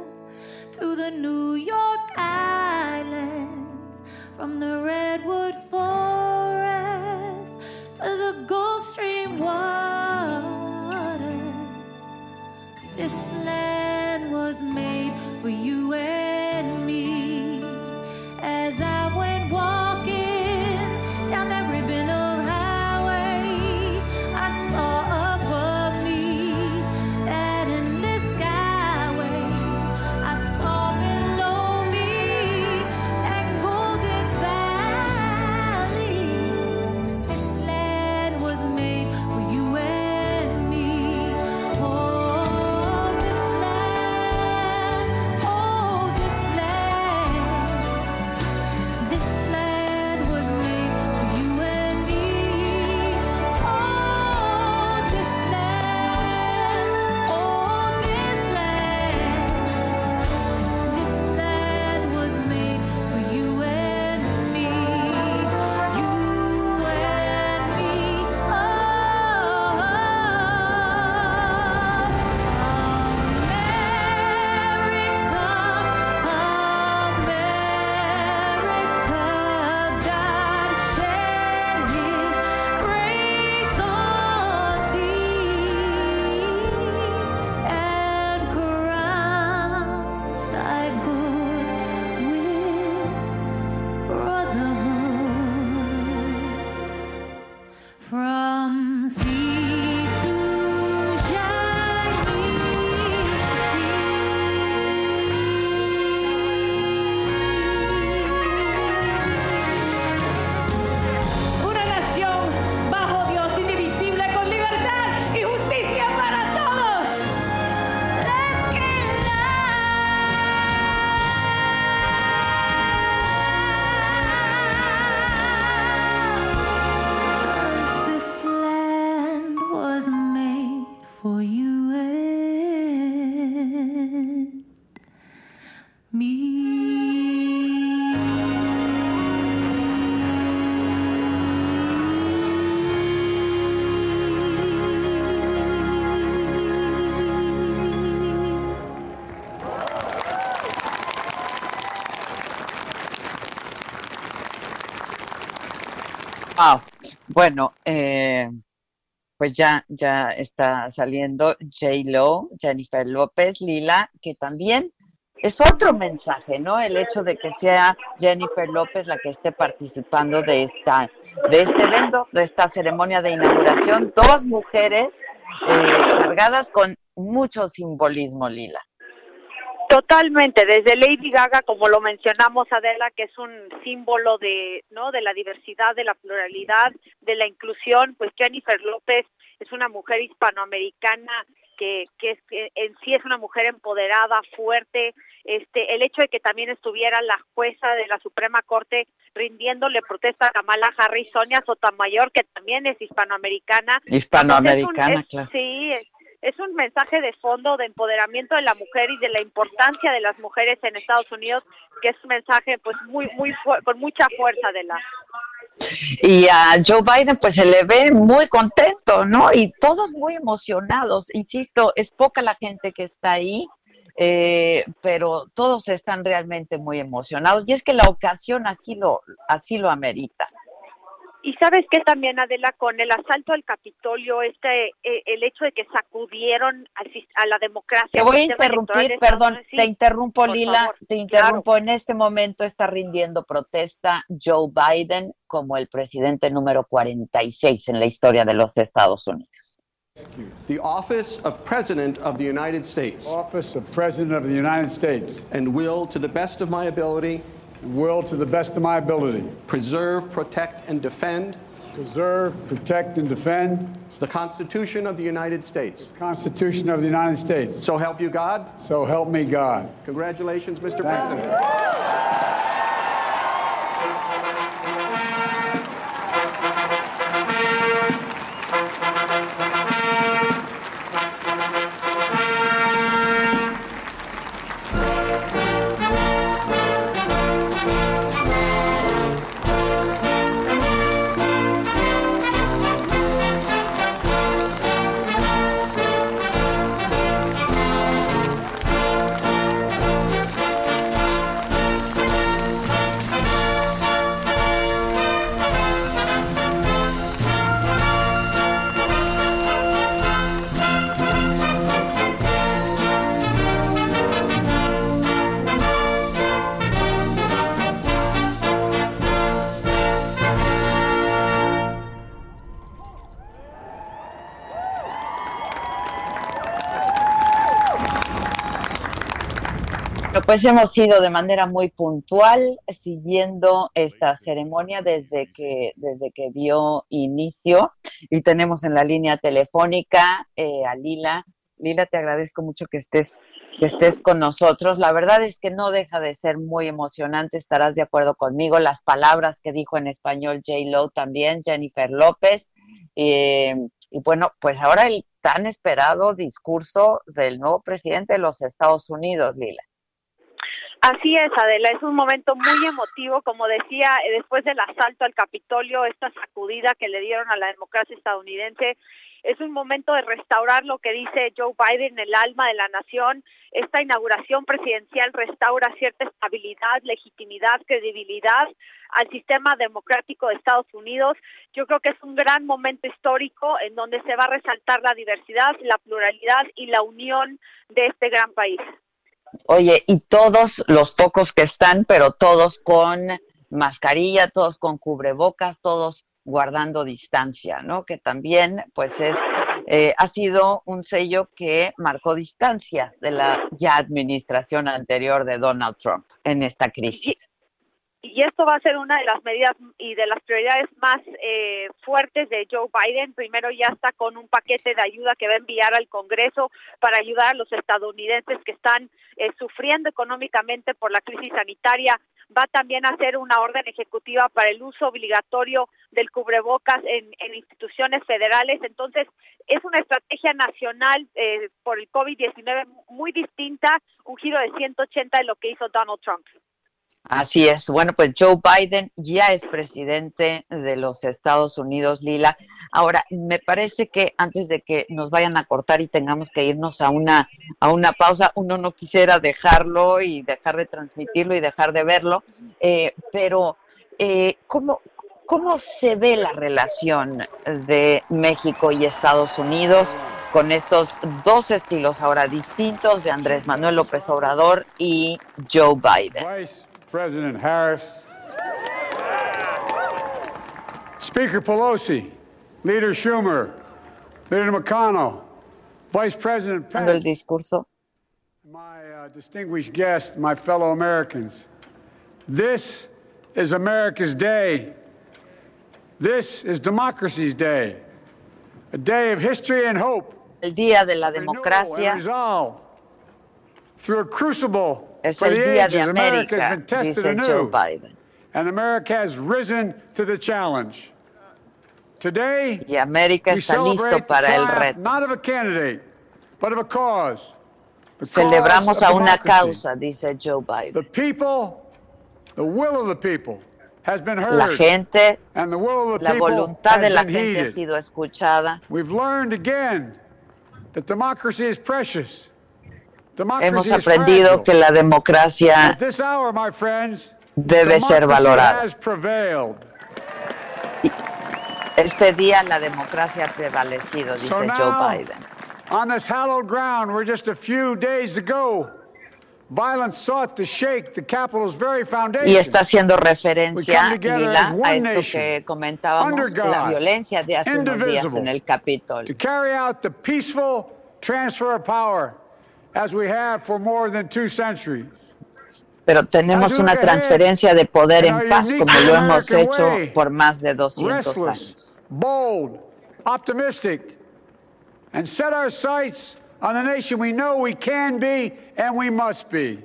[SPEAKER 15] to the New York Island.
[SPEAKER 2] from
[SPEAKER 1] the redwood forest to the Gulf Stream waters. This land was made for you.
[SPEAKER 2] Bueno, eh, pues ya, ya está saliendo J. Lo, Jennifer López, Lila, que también es otro mensaje, ¿no? El hecho de que sea Jennifer López la que esté participando de esta, de este evento, de esta ceremonia de inauguración, dos mujeres eh, cargadas con mucho simbolismo, Lila.
[SPEAKER 12] Totalmente, desde Lady Gaga, como lo mencionamos Adela, que es un símbolo de, ¿no? de la diversidad, de la pluralidad, de la inclusión, pues Jennifer López es una mujer hispanoamericana que, que, es, que en sí es una mujer empoderada, fuerte, este, el hecho de que también estuviera la jueza de la Suprema Corte rindiéndole protesta a Kamala Harris, Sonia Sotomayor, que también es hispanoamericana.
[SPEAKER 2] Hispanoamericana,
[SPEAKER 12] es un- es-
[SPEAKER 2] claro.
[SPEAKER 12] Sí, es, un mensaje de fondo de empoderamiento de la mujer y de la importancia de las mujeres en Estados Unidos, que es un mensaje pues muy muy con mucha fuerza de la
[SPEAKER 2] Y a Joe Biden pues se le ve muy contento, ¿no? Y todos muy emocionados. Insisto, es poca la gente que está ahí, eh, pero todos están realmente muy emocionados. Y es que la ocasión así lo, así lo amerita.
[SPEAKER 12] Y sabes que también, Adela, con el asalto al Capitolio, este, eh, el hecho de que sacudieron al sis- a la democracia.
[SPEAKER 2] Te voy a interrumpir, perdón,
[SPEAKER 12] sí,
[SPEAKER 2] te interrumpo,
[SPEAKER 12] por
[SPEAKER 2] Lila,
[SPEAKER 12] favor,
[SPEAKER 2] te interrumpo. En este momento está rindiendo protesta Joe Biden como el presidente número 46 en la historia de los Estados Unidos.
[SPEAKER 16] The office of President of the United States.
[SPEAKER 17] Office of President of the United States.
[SPEAKER 16] And will, to the best of my ability.
[SPEAKER 17] Will, to the best of my ability.
[SPEAKER 16] Preserve, protect, and defend.
[SPEAKER 17] Preserve, protect, and defend.
[SPEAKER 16] The Constitution of the United States.
[SPEAKER 17] Constitution of the United States.
[SPEAKER 16] So help you God.
[SPEAKER 17] So help me God.
[SPEAKER 16] Congratulations, Mr.
[SPEAKER 17] Thank.
[SPEAKER 16] President.
[SPEAKER 2] Bueno, pues hemos ido de manera muy puntual siguiendo esta ceremonia desde que, desde que dio inicio y tenemos en la línea telefónica eh, a Lila. Lila, te agradezco mucho que estés, que estés con nosotros. La verdad es que no deja de ser muy emocionante, estarás de acuerdo conmigo, las palabras que dijo en español J. Lo también, Jennifer López. eh, y bueno, pues ahora el tan esperado discurso del nuevo presidente de los Estados Unidos, Lila.
[SPEAKER 12] Así es, Adela, es un momento muy emotivo, como decía, eh, después del asalto al Capitolio, esta sacudida que le dieron a la democracia estadounidense, es un momento de restaurar lo que dice Joe Biden, el alma de la nación. Esta inauguración presidencial restaura cierta estabilidad, legitimidad, credibilidad al sistema democrático de Estados Unidos. Yo creo que es un gran momento histórico en donde se va a resaltar la diversidad, la pluralidad y la unión de este gran país.
[SPEAKER 2] Oye, y todos los pocos que están, pero todos con mascarilla, todos con cubrebocas, todos guardando distancia, ¿no? Que también, pues es, eh, ha sido un sello que marcó distancia de la ya administración anterior de Donald Trump en esta crisis.
[SPEAKER 12] Y esto va a ser una de las medidas y de las prioridades más eh, fuertes de Joe Biden. Primero ya está con un paquete de ayuda que va a enviar al Congreso para ayudar a los estadounidenses que están eh, sufriendo económicamente por la crisis sanitaria. va también a hacer una orden ejecutiva para el uso obligatorio del cubrebocas en, en instituciones federales. Entonces, es una estrategia nacional eh, por el COVID-19 muy distinta, un giro de 180 de lo que hizo Donald Trump.
[SPEAKER 2] Así es. Bueno, pues Joe Biden ya es presidente de los Estados Unidos, Lila. Ahora, me parece que antes de que nos vayan a cortar y tengamos que irnos a una a una pausa, uno no quisiera dejarlo y dejar de transmitirlo y dejar de verlo, eh, pero eh, ¿cómo, ¿cómo se ve la relación de México y Estados Unidos con estos dos estilos ahora distintos de Andrés Manuel López Obrador y Joe Biden?
[SPEAKER 17] President Harris, Speaker Pelosi, Leader Schumer, Leader McConnell, Vice President
[SPEAKER 2] el
[SPEAKER 17] Pence,
[SPEAKER 2] discurso.
[SPEAKER 17] my uh, distinguished guests, my fellow Americans. This is America's day. This is democracy's day. A day of history and hope.
[SPEAKER 2] El día de la
[SPEAKER 17] renewal
[SPEAKER 2] democracia
[SPEAKER 17] and resolve. Through a crucible
[SPEAKER 2] es el día de
[SPEAKER 17] ages, America has
[SPEAKER 2] América, dice Joe
[SPEAKER 17] anew.
[SPEAKER 2] Biden.
[SPEAKER 17] And America has risen to the challenge. Today,
[SPEAKER 2] Y América está listo
[SPEAKER 17] the
[SPEAKER 2] para el reto.
[SPEAKER 17] not of a candidate, but of a cause. The
[SPEAKER 2] Celebramos
[SPEAKER 17] cause
[SPEAKER 2] a una causa, dice Joe Biden.
[SPEAKER 17] The people, the will of the people has been heard.
[SPEAKER 2] La gente,
[SPEAKER 17] and the will of the
[SPEAKER 2] la voluntad de la gente ha sido escuchada.
[SPEAKER 17] We've learned again that democracy is precious.
[SPEAKER 2] Hemos aprendido que la democracia debe ser valorada. Este día la democracia ha prevalecido, dice Joe Biden.
[SPEAKER 17] On this hallowed ground where just a few days ago, violence sought to shake the Capitol's very foundation.
[SPEAKER 2] Y está haciendo referencia, Lila, a esto que comentábamos, la violencia de hace unos días en el Capitolio.
[SPEAKER 17] to carry out the peaceful transfer of power
[SPEAKER 2] Pero tenemos
[SPEAKER 17] As we
[SPEAKER 2] una transferencia de poder en paz como lo hemos hecho por más de 200
[SPEAKER 17] restless,
[SPEAKER 2] años.
[SPEAKER 17] bold, optimistic, and set our sights on the nation we know we can be and we must be.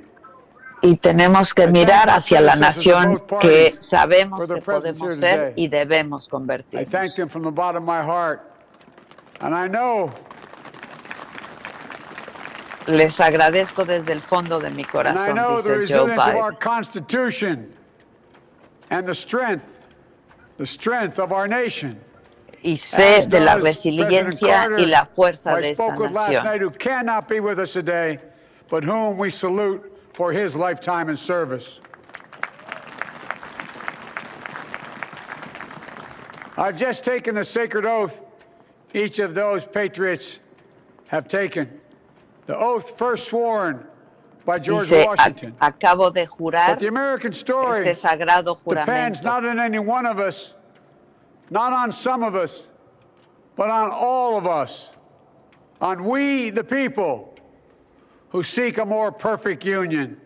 [SPEAKER 2] Y tenemos que mirar hacia la nación que sabemos que podemos ser y debemos
[SPEAKER 17] I
[SPEAKER 2] convertirnos.
[SPEAKER 17] thank them from the bottom of my heart. And I know,
[SPEAKER 2] Les agradezco desde el fondo de mi
[SPEAKER 17] and
[SPEAKER 2] corazón, dice Joe Biden.
[SPEAKER 17] Constitution and the strength, of our nation.
[SPEAKER 2] Y sé
[SPEAKER 17] As
[SPEAKER 2] de la resiliencia
[SPEAKER 17] President
[SPEAKER 2] y la fuerza de esta nación.
[SPEAKER 17] night, who cannot be with us today, but whom we salute for his lifetime in service. I've just taken the sacred oath each of those patriots have taken. The oath first sworn by George
[SPEAKER 2] Dice, "A-
[SPEAKER 17] Washington.
[SPEAKER 2] acabo de jurar
[SPEAKER 17] But the American story
[SPEAKER 2] este sagrado
[SPEAKER 17] depends not on any one of us, not on some of us, but on all of us, on we, the people, who seek a more perfect union.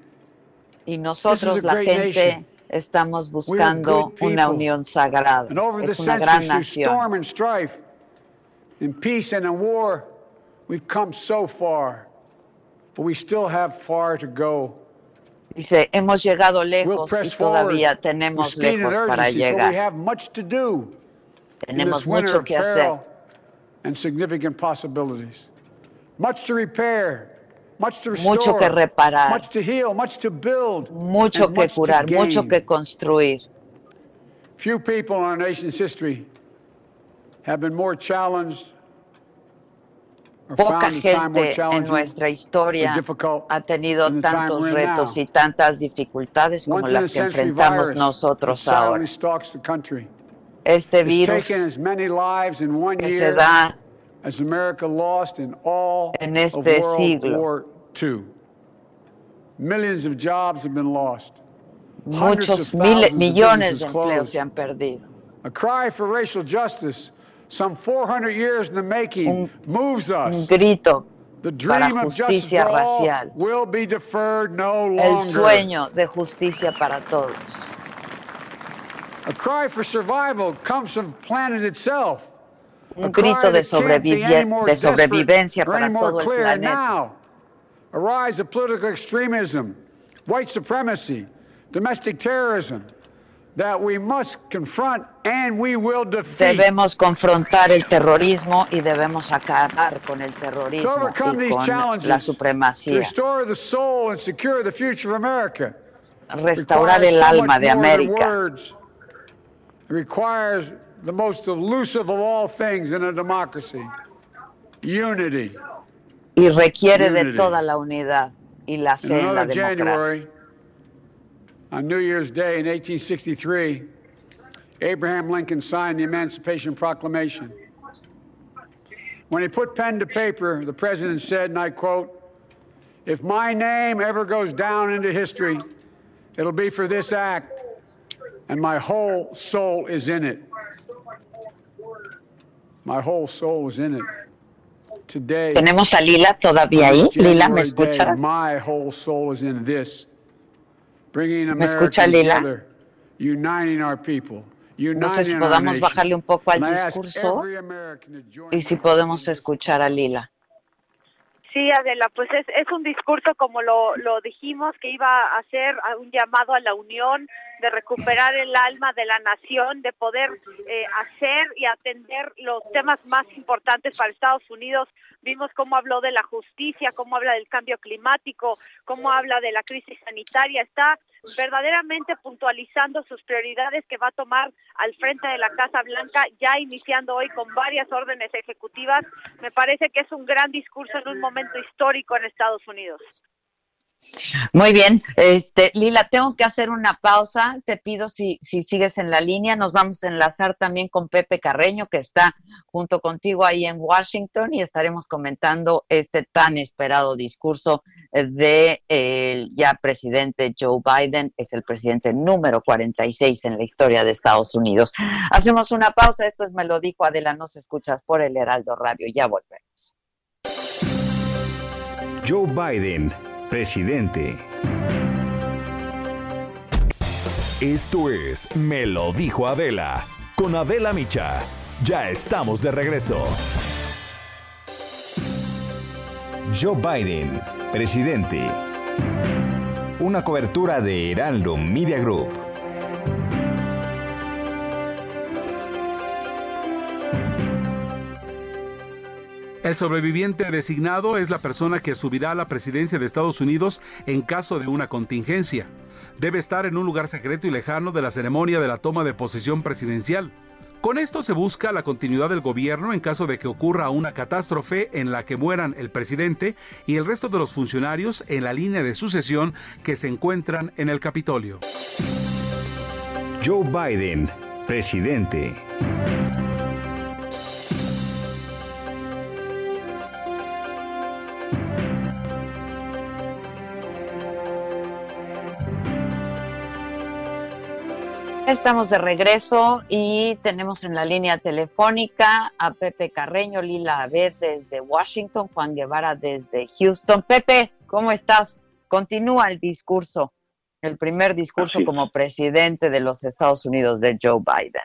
[SPEAKER 2] y nosotros, la
[SPEAKER 17] great
[SPEAKER 2] gente,
[SPEAKER 17] nation.
[SPEAKER 2] estamos buscando una unión sagrada.
[SPEAKER 17] And over the
[SPEAKER 2] Es una gran nación.
[SPEAKER 17] storm and strife, in peace and in war, we've come so far, but we still have far to go.
[SPEAKER 2] Dice, hemos llegado
[SPEAKER 17] We'll
[SPEAKER 2] lejos y
[SPEAKER 17] press forward
[SPEAKER 2] todavía tenemos lejos para
[SPEAKER 17] urgency, for we have much to do
[SPEAKER 2] Tenemos mucho que hacer.
[SPEAKER 17] and significant possibilities. Much to repair, much to restore,
[SPEAKER 2] Mucho que reparar.
[SPEAKER 17] much to heal, much to build,
[SPEAKER 2] Mucho que
[SPEAKER 17] much to
[SPEAKER 2] curar, mucho que construir.
[SPEAKER 17] Few people in our nation's history have been more challenged
[SPEAKER 2] Poca gente en nuestra
[SPEAKER 17] or
[SPEAKER 2] historia ha tenido tantos retos y tantas dificultades como las que enfrentamos nosotros ahora. Este virus que se
[SPEAKER 17] year
[SPEAKER 2] da
[SPEAKER 17] as America lost in all
[SPEAKER 2] en este siglo.
[SPEAKER 17] War II. Millions of jobs have been lost. Hundreds
[SPEAKER 2] muchos miles, millones de empleos se han perdido.
[SPEAKER 17] A cry for racial justice, some 400 years in the making, moves us.
[SPEAKER 2] Un grito
[SPEAKER 17] The
[SPEAKER 2] para
[SPEAKER 17] dream of justice
[SPEAKER 2] justicia
[SPEAKER 17] all
[SPEAKER 2] racial.
[SPEAKER 17] will be deferred no
[SPEAKER 2] El
[SPEAKER 17] longer.
[SPEAKER 2] sueño de justicia para todos.
[SPEAKER 17] A cry for survival comes from the planet itself.
[SPEAKER 2] Un grito de,
[SPEAKER 17] that can't be any
[SPEAKER 2] sobrevive-
[SPEAKER 17] more
[SPEAKER 2] de sobrevivencia para todo el planeta.
[SPEAKER 17] now, a rise of political extremism, white supremacy, domestic terrorism
[SPEAKER 2] Debemos confrontar el terrorismo y debemos acabar con el terrorismo y
[SPEAKER 17] these
[SPEAKER 2] con
[SPEAKER 17] challenges,
[SPEAKER 2] la supremacía.
[SPEAKER 17] restore the soul and secure the future of America,
[SPEAKER 2] Restaurar el alma de América.
[SPEAKER 17] requires the most elusive of all things in a democracy unity.
[SPEAKER 2] Y requiere de
[SPEAKER 17] Unity.
[SPEAKER 2] toda la unidad y la fe en la democracia.
[SPEAKER 17] January, on New Year's Day in 1863, Abraham Lincoln signed the Emancipation Proclamation. When he put pen to paper, the president said, and I quote, If my name ever goes down into history, it'll be for this act, and my whole soul is in it. My whole soul is in it. Today,
[SPEAKER 2] ¿Tenemos a Lila todavía ahí? Lila, ¿me
[SPEAKER 17] January day,
[SPEAKER 2] escuchas?
[SPEAKER 17] My whole soul is in this.
[SPEAKER 2] ¿Me escucha, Lila?
[SPEAKER 17] together, uniting our people,
[SPEAKER 2] No sé si podamos bajarle un poco al discurso y si podemos escuchar a Lila.
[SPEAKER 12] Sí, Adela, pues es, es un discurso como lo, lo dijimos que iba a hacer un llamado a la unión, de recuperar el alma de la nación, de poder eh, hacer y atender los temas más importantes para Estados Unidos. Vimos cómo habló de la justicia, cómo habla del cambio climático, cómo habla de la crisis sanitaria. Está verdaderamente puntualizando sus prioridades que va a tomar al frente de la Casa Blanca, ya iniciando hoy con varias órdenes ejecutivas. Me parece que es un gran discurso en un momento histórico en Estados Unidos.
[SPEAKER 2] Muy bien, este, Lila, tengo que hacer una pausa. Te pido si, si sigues en la línea. Nos vamos a enlazar también con Pepe Carreño, que está junto contigo ahí en Washington, y estaremos comentando este tan esperado discurso de el ya presidente Joe Biden. Es el presidente número 46 en la historia de Estados Unidos. Hacemos una pausa. Esto es Me lo dijo Adela, nos escuchas por el Heraldo Radio. Ya volvemos.
[SPEAKER 4] Joe Biden, presidente.
[SPEAKER 3] Esto es Me lo dijo Adela. Con Adela Micha. Ya estamos de regreso.
[SPEAKER 4] Joe Biden, presidente. Una cobertura de Heraldo Media Group.
[SPEAKER 7] El sobreviviente designado es la persona que subirá a la presidencia de Estados Unidos en caso de una contingencia. Debe estar en un lugar secreto y lejano de la ceremonia de la toma de posesión presidencial. Con esto se busca la continuidad del gobierno en caso de que ocurra una catástrofe en la que mueran el presidente y el resto de los funcionarios en la línea de sucesión que se encuentran en el Capitolio.
[SPEAKER 4] Joe Biden, presidente.
[SPEAKER 2] Estamos de regreso y tenemos en la línea telefónica a Pepe Carreño, Lila Abed desde Washington, Juan Guevara desde Houston. Pepe, ¿cómo estás? Continúa el discurso, el primer discurso
[SPEAKER 5] Así es.
[SPEAKER 2] como presidente de los Estados Unidos de Joe Biden.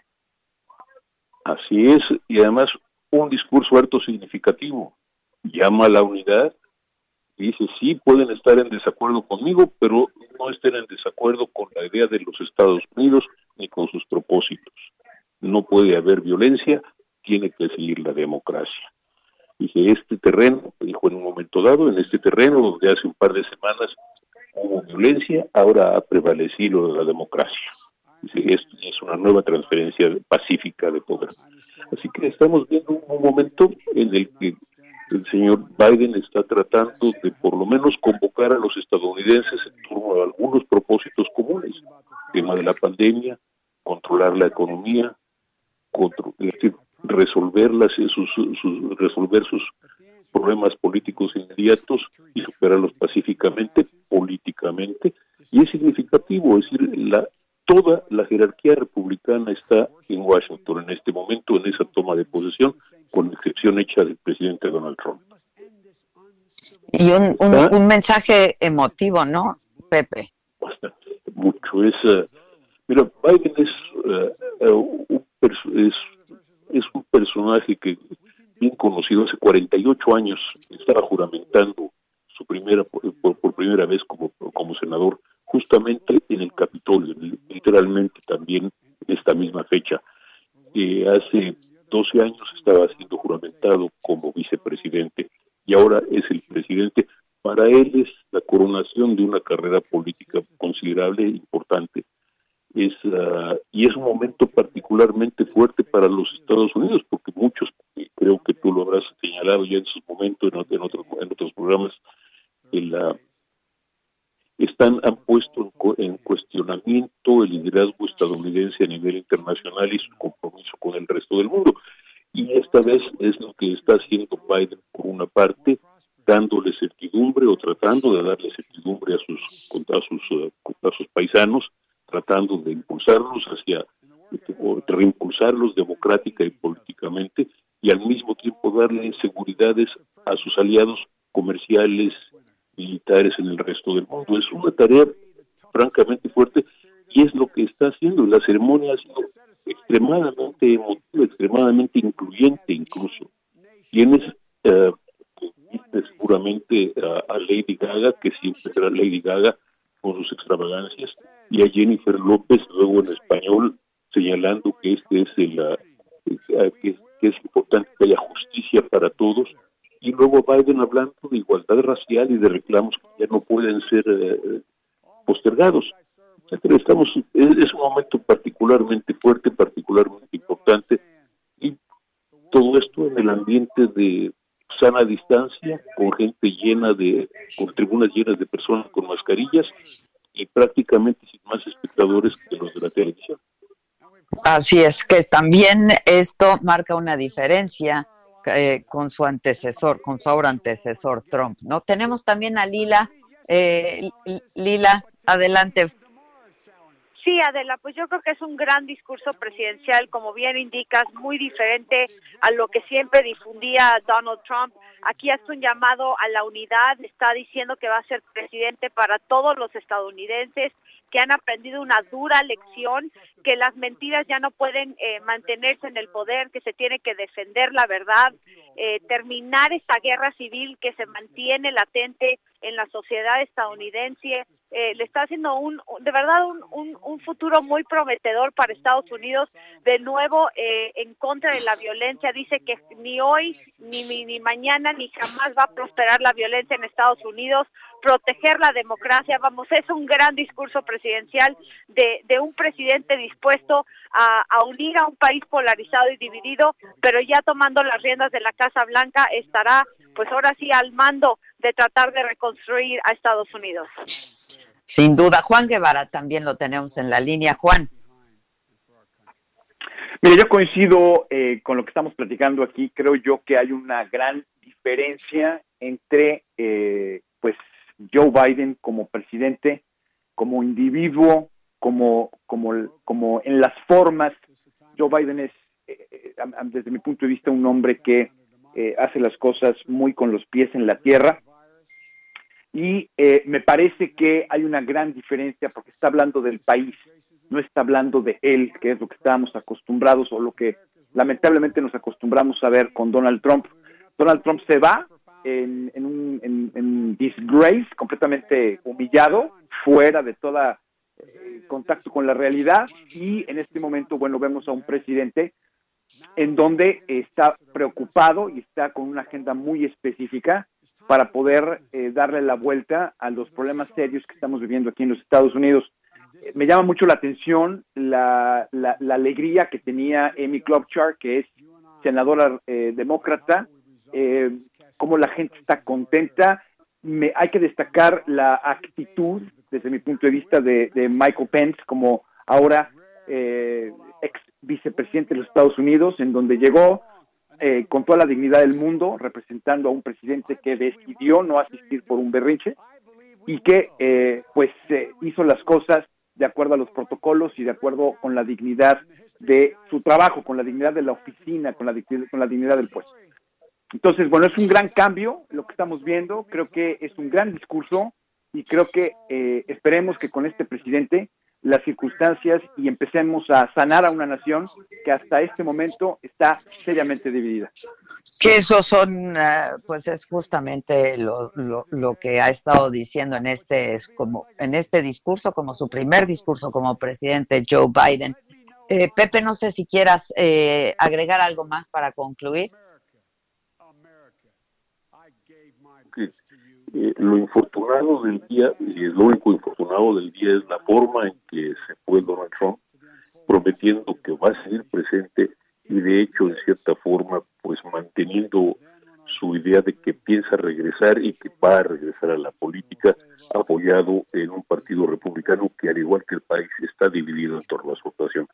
[SPEAKER 5] Así es, y además un discurso harto significativo. Llama a la unidad, dice, sí, pueden estar en desacuerdo conmigo, pero no estén en desacuerdo con la idea de los Estados Unidos ni con sus propósitos. No puede haber violencia, tiene que seguir la democracia. Dice, este terreno, dijo en un momento dado, en este terreno donde hace un par de semanas hubo violencia, ahora ha prevalecido la democracia. Dice, esto es una nueva transferencia pacífica de poder. Así que estamos viendo un momento en el que el señor Biden está tratando de por lo menos convocar a los estadounidenses en torno a algunos propósitos comunes. El tema de la pandemia, controlar la economía, contro- resolver, sus, problemas políticos inmediatos y superarlos pacíficamente, políticamente. Y es significativo, decir, la, toda la jerarquía republicana está en Washington en este momento, en esa toma de posesión, con excepción hecha del presidente Donald Trump.
[SPEAKER 2] Y un, un-
[SPEAKER 5] ¿Ah?
[SPEAKER 2] un mensaje emotivo, ¿no, Pepe?
[SPEAKER 5] mucho. Es, eh, mira, Biden es, eh, eh, un es, es un personaje que bien conocido hace 48 años, estaba juramentando su primera por, primera vez como, como senador, justo simbólicamente en el Capitolio, literalmente también en esta misma fecha. Eh, hace 12 años estaba siendo juramentado como vicepresidente y ahora es el presidente. Para él es la coronación de una carrera política considerable e importante. Es, ah, y es un momento particularmente fuerte para los Estados Unidos, porque muchos, creo que tú lo habrás señalado ya en su momento en, otros, en otros programas, en la, están han puesto en, cu- en cuestionamiento el liderazgo estadounidense a nivel internacional y su compromiso con el resto del mundo. Y esta vez es lo que está haciendo Biden por una parte, dándole certidumbre o tratando de darle certidumbre a sus a sus, eh, a sus paisanos, tratando de impulsarlos hacia o reimpulsarlos democrática y políticamente y al mismo tiempo darle seguridades a sus aliados comerciales, militares en el resto del mundo. Es una tarea francamente fuerte y es lo que está haciendo. La ceremonia ha sido extremadamente emotiva, extremadamente incluyente incluso. Tienes seguramente a, Lady Gaga, que siempre será Lady Gaga con sus extravagancias, y a Jennifer López, luego en español, señalando que este es el, eh, que, que es importante que haya justicia para todos, y luego Biden hablando de igualdad racial y de reclamos que ya no pueden ser eh, postergados. Estamos, es, es un momento particularmente fuerte, particularmente importante, y todo esto en el ambiente de sana distancia, con gente llena de, con tribunas llenas de personas con mascarillas y prácticamente sin más espectadores que los de la televisión.
[SPEAKER 2] Así es que también esto marca una diferencia eh, con su antecesor, con su ahora antecesor Trump. No tenemos también a Lila. Eh, Lila, adelante.
[SPEAKER 12] Sí, Adela, pues yo creo que es un gran discurso presidencial, como bien indicas, muy diferente a lo que siempre difundía Donald Trump. Aquí hace un llamado a la unidad, está diciendo que va a ser presidente para todos los estadounidenses que han aprendido una dura lección, que las mentiras ya no pueden eh, mantenerse en el poder, que se tiene que defender la verdad, eh, terminar esta guerra civil que se mantiene latente en la sociedad estadounidense. Eh, le está haciendo un, de verdad, un, un, futuro muy prometedor para Estados Unidos. De nuevo, eh, en contra de la violencia, dice que ni hoy, ni, ni mañana, ni jamás va a prosperar la violencia en Estados Unidos. Proteger la democracia, vamos, es un gran discurso presidencial de, de un presidente dispuesto a, a unir a un país polarizado y dividido, pero ya tomando las riendas de la Casa Blanca estará, pues ahora sí, al mando de tratar de reconstruir a Estados Unidos.
[SPEAKER 2] Sin duda, Juan Guevara también lo tenemos en la línea. Juan.
[SPEAKER 10] Mire, yo coincido eh, con lo que estamos platicando aquí. Creo yo que hay una gran diferencia entre, eh, pues, Joe Biden como presidente, como individuo, como, como, como en las formas. Joe Biden es, eh, desde mi punto de vista, un hombre que hace las cosas muy con los pies en la tierra y eh, me parece que hay una gran diferencia porque está hablando del país, no está hablando de él, que es lo que estábamos acostumbrados o lo que lamentablemente nos acostumbramos a ver con Donald Trump. Donald Trump se va en, un en disgrace, completamente humillado, fuera de toda eh, contacto con la realidad y en este momento, bueno, vemos a un presidente en donde está preocupado y está con una agenda muy específica para poder eh, darle la vuelta a los problemas serios que estamos viviendo aquí en los Estados Unidos. Eh, me llama mucho la atención la, la, la, alegría que tenía Amy Klobuchar, que es senadora eh, demócrata, cómo la gente está contenta. Me, hay que destacar la actitud, desde mi punto de vista, de, de Michael Pence, como ahora ex vicepresidente de los Estados Unidos, en donde llegó eh, con toda la dignidad del mundo, representando a un presidente que decidió no asistir por un berrinche y que eh, pues eh, hizo las cosas de acuerdo a los protocolos y de acuerdo con la dignidad de su trabajo, con la dignidad de la oficina, con la, con la dignidad del puesto. Entonces, bueno, es un gran cambio lo que estamos viendo, creo que es un gran discurso y creo que esperemos que con este presidente las circunstancias y empecemos a sanar a una nación que hasta este momento está seriamente dividida.
[SPEAKER 2] Que eso son, eh, pues es justamente lo, lo, lo, que ha estado diciendo en este, es como, en este discurso, como su primer discurso como presidente Joe Biden. Eh, Pepe, no sé si quieras eh, agregar algo más para concluir.
[SPEAKER 5] Eh, lo infortunado del día, y lo único infortunado del día es la forma en que se fue Donald Trump prometiendo que va a seguir presente y de hecho en cierta forma pues manteniendo su idea de que piensa regresar y que va a regresar a la política apoyado en un partido republicano que al igual que el país está dividido en torno a su votación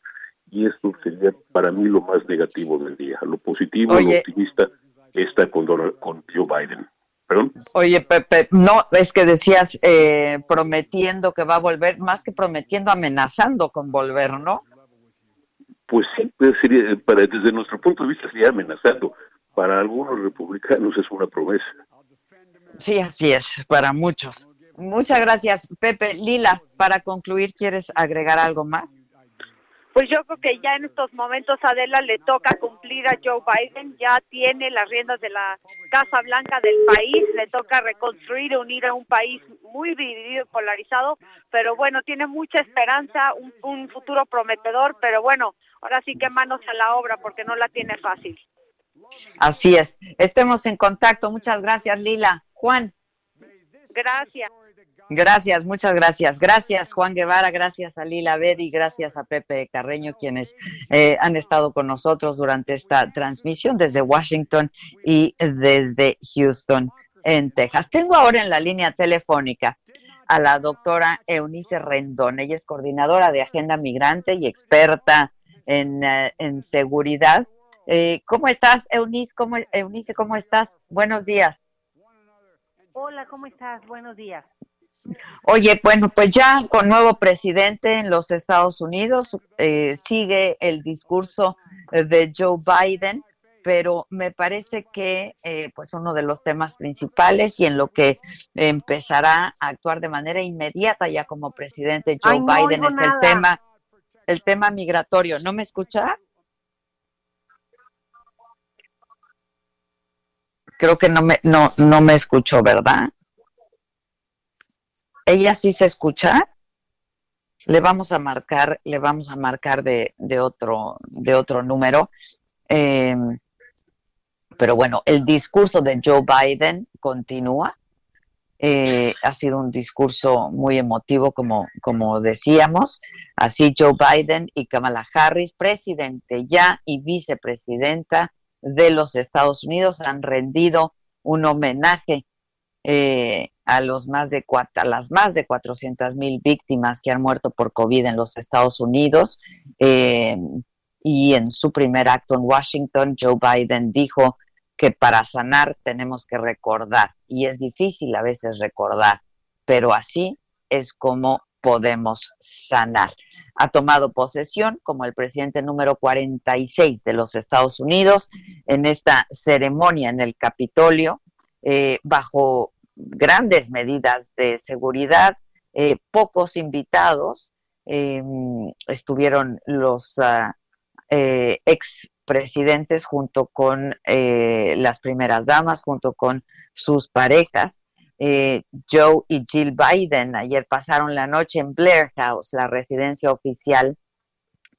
[SPEAKER 5] y esto sería para mí lo más negativo del día. Lo positivo lo optimista está con, Donald, con Joe Biden ¿Perdón?
[SPEAKER 2] Oye, Pepe, no, es que decías eh, prometiendo que va a volver, más que prometiendo, amenazando con volver, ¿no?
[SPEAKER 5] Pues sí, sería, para, desde nuestro punto de vista sería amenazando. Para algunos republicanos es una promesa.
[SPEAKER 2] Sí, así es, para muchos. Muchas gracias, Pepe. Lila, para concluir, ¿quieres agregar algo más?
[SPEAKER 12] Pues yo creo que ya en estos momentos Adela le toca cumplir a Joe Biden, ya tiene las riendas de la Casa Blanca del país, le toca reconstruir y unir a un país muy dividido y polarizado, pero bueno, tiene mucha esperanza, un, un futuro prometedor, pero bueno, ahora sí que manos a la obra porque no la tiene fácil.
[SPEAKER 2] Así es, estemos en contacto, muchas gracias Lila. Juan.
[SPEAKER 12] Gracias.
[SPEAKER 2] Gracias, muchas gracias. Gracias, Juan Guevara, gracias a Lila Bedi, gracias a Pepe Carreño, quienes eh, han estado con nosotros durante esta transmisión desde Washington y desde Houston, en Texas. Tengo ahora en la línea telefónica a la doctora Eunice Rendón. Ella es coordinadora de Agenda Migrante y experta en, en seguridad. Eh, ¿Cómo estás, Eunice? ¿Cómo, Eunice, ¿cómo estás? Buenos días.
[SPEAKER 18] Hola, ¿cómo estás? Buenos días.
[SPEAKER 2] Oye, bueno, pues ya con nuevo presidente en los Estados Unidos, eh, sigue el discurso de Joe Biden, pero me parece que eh, pues uno de los temas principales y en lo que empezará a actuar de manera inmediata ya como presidente Joe
[SPEAKER 18] Ay,
[SPEAKER 2] Biden es el tema el tema migratorio. ¿No me escucha? Creo que no me no no me escuchó, ¿verdad? Ella sí se escucha, le vamos a marcar, le vamos a marcar de, de otro, de otro número. Eh, pero bueno, el discurso de Joe Biden continúa. Eh, ha sido un discurso muy emotivo, como, como decíamos. Así Joe Biden y Kamala Harris, presidente ya y vicepresidenta de los Estados Unidos, han rendido un homenaje eh, a los más de a las más de 400 mil víctimas que han muerto por COVID en los Estados Unidos. Eh, y en su primer acto en Washington, Joe Biden dijo que para sanar tenemos que recordar. Y es difícil a veces recordar, pero así es como podemos sanar. Ha tomado posesión como el presidente número 46 de los Estados Unidos en esta ceremonia en el Capitolio, eh, bajo grandes medidas de seguridad, eh, pocos invitados, eh, estuvieron los uh, eh, expresidentes junto con eh, las primeras damas, junto con sus parejas. Eh, Joe y Jill Biden ayer pasaron la noche en Blair House, la residencia oficial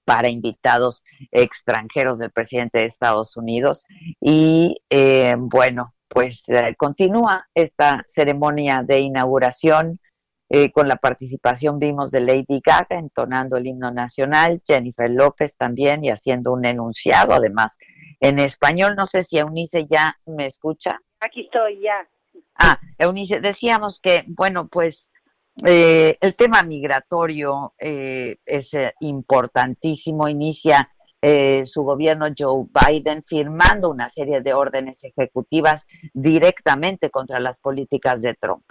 [SPEAKER 2] para invitados extranjeros del presidente de Estados Unidos. Y bueno, pues eh, continúa esta ceremonia de inauguración eh, con la participación, vimos de Lady Gaga entonando el himno nacional, Jennifer López también y haciendo un enunciado además en español. No sé si Eunice ya me escucha.
[SPEAKER 18] Aquí estoy ya.
[SPEAKER 2] Ah, Eunice, decíamos que, bueno, pues eh, el tema migratorio eh, es eh, importantísimo. Inicia eh, su gobierno Joe Biden firmando una serie de órdenes ejecutivas directamente contra las políticas de Trump.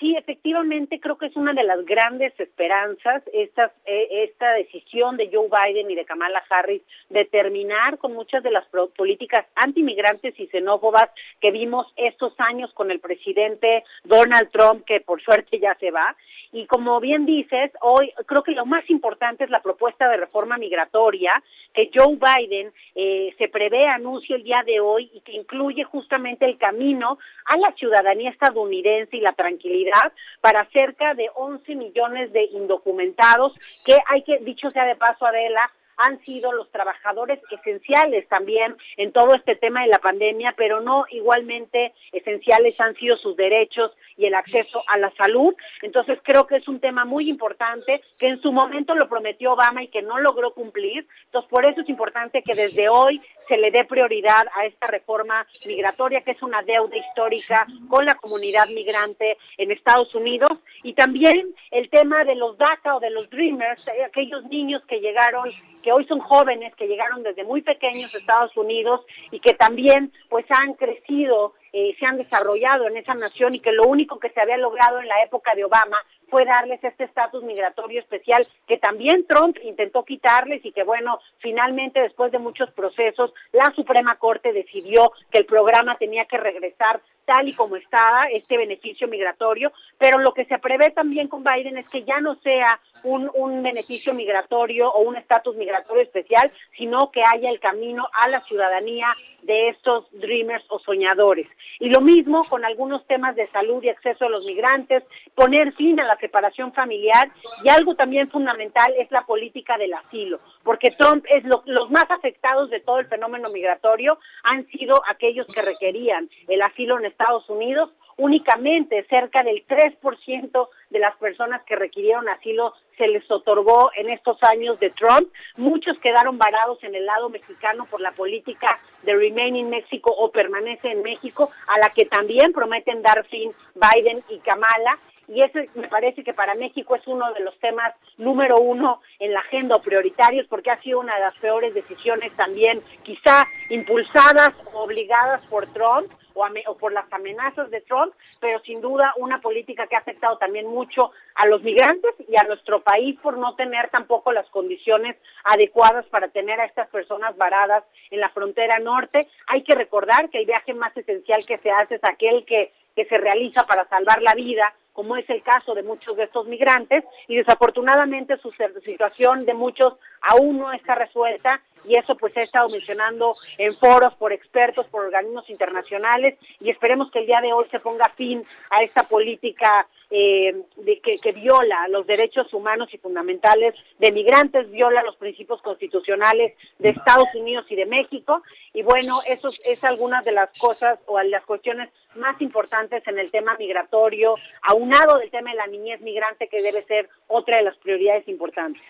[SPEAKER 18] Sí, efectivamente, creo que es una de las grandes esperanzas esta, eh, esta decisión de Joe Biden y de Kamala Harris de terminar con muchas de las políticas antimigrantes y xenófobas que vimos estos años con el presidente Donald Trump, que por suerte ya se va. Y como bien dices, hoy creo que lo más importante es la propuesta de reforma migratoria que Joe Biden eh, se prevé anuncio el día de hoy y que incluye justamente el camino a la ciudadanía estadounidense y la tranquilidad para cerca de 11 millones de indocumentados que hay que, dicho sea de paso, Adela, han sido los trabajadores esenciales también en todo este tema de la pandemia, pero no igualmente esenciales han sido sus derechos y el acceso a la salud. Entonces creo que es un tema muy importante que en su momento lo prometió Obama y que no logró cumplir. Entonces por eso es importante que desde hoy se le dé prioridad a esta reforma migratoria, que es una deuda histórica con la comunidad migrante en Estados Unidos, y también el tema de los DACA o de los Dreamers, eh, aquellos niños que llegaron, que hoy son jóvenes, que llegaron desde muy pequeños a Estados Unidos y que también pues han crecido eh, se han desarrollado en esa nación y que lo único que se había logrado en la época de Obama fue darles este estatus migratorio especial que también Trump intentó quitarles y que bueno, finalmente después de muchos procesos la Suprema Corte decidió que el programa tenía que regresar tal y como estaba este beneficio migratorio, pero lo que se prevé también con Biden es que ya no sea un, un beneficio migratorio o un estatus migratorio especial, sino que haya el camino a la ciudadanía de estos dreamers o soñadores. Y lo mismo con algunos temas de salud y acceso a los migrantes, poner fin a la separación familiar y algo también fundamental es la política del asilo, porque Trump es lo, los más afectados de todo el fenómeno migratorio han sido aquellos que requerían el asilo en Estados Unidos únicamente cerca del 3% de las personas que requirieron asilo se les otorgó en estos años de Trump. Muchos quedaron varados en el lado mexicano por la política de Remain in México o Permanece en México, a la que también prometen dar fin Biden y Kamala. Y ese me parece que para México es uno de los temas número uno en la agenda o prioritarios, porque ha sido una de las peores decisiones también, quizá impulsadas o obligadas por Trump o, o, por las amenazas de Trump, pero sin duda una política que ha afectado también mucho a los migrantes y a nuestro país por no tener tampoco las condiciones adecuadas para tener a estas personas varadas en la frontera norte. Hay que recordar que el viaje más esencial que se hace es aquel que, que se realiza para salvar la vida como es el caso de muchos de estos migrantes, y desafortunadamente su situación de muchos aún no está resuelta, y eso pues se ha estado mencionando en foros por expertos, por organismos internacionales, y esperemos que el día de hoy se ponga fin a esta política eh, de, que, que, viola los derechos humanos y fundamentales de migrantes, viola los principios constitucionales de Estados Unidos y de México. Y bueno, eso es algunas de las cosas o las cuestiones más importantes en el tema migratorio, aunado del tema de la niñez migrante, que debe ser otra de las prioridades importantes.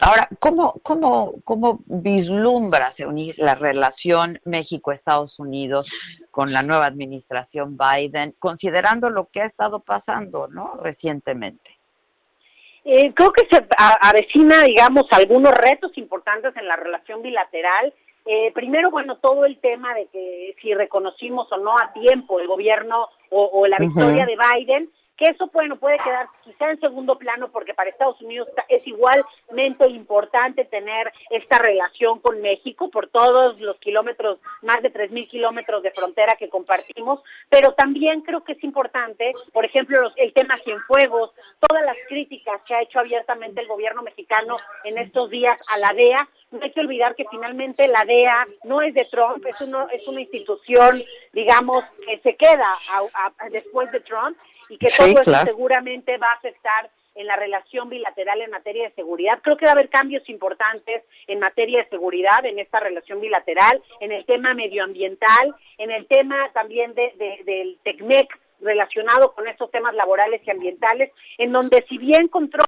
[SPEAKER 2] Ahora, ¿cómo, cómo, cómo vislumbras la relación México-Estados Unidos con la nueva administración Biden, considerando lo que ha estado pasando ¿no? recientemente?
[SPEAKER 18] Eh, creo que se avecina, digamos, algunos retos importantes en la relación bilateral. Eh, primero, bueno, todo el tema de que si reconocimos o no a tiempo el gobierno o, o la victoria uh -huh. de Biden, que eso bueno puede quedar quizá en segundo plano porque para Estados Unidos es igualmente importante tener esta relación con México por todos los kilómetros, más de tres mil kilómetros de frontera que compartimos, pero también creo que es importante, por ejemplo, los, el tema Cienfuegos, todas las críticas que ha hecho abiertamente el gobierno mexicano en estos días a la DEA, no hay que olvidar que finalmente la DEA no es de Trump, es, uno, es una institución, digamos, que se queda a, a, después de Trump y que todo eso seguramente va a afectar en la relación bilateral en materia de seguridad. Creo que va a haber cambios importantes en materia de seguridad en esta relación bilateral, en el tema medioambiental, en el tema también de, de, del TECMEC relacionado con estos temas laborales y ambientales, en donde si bien con Trump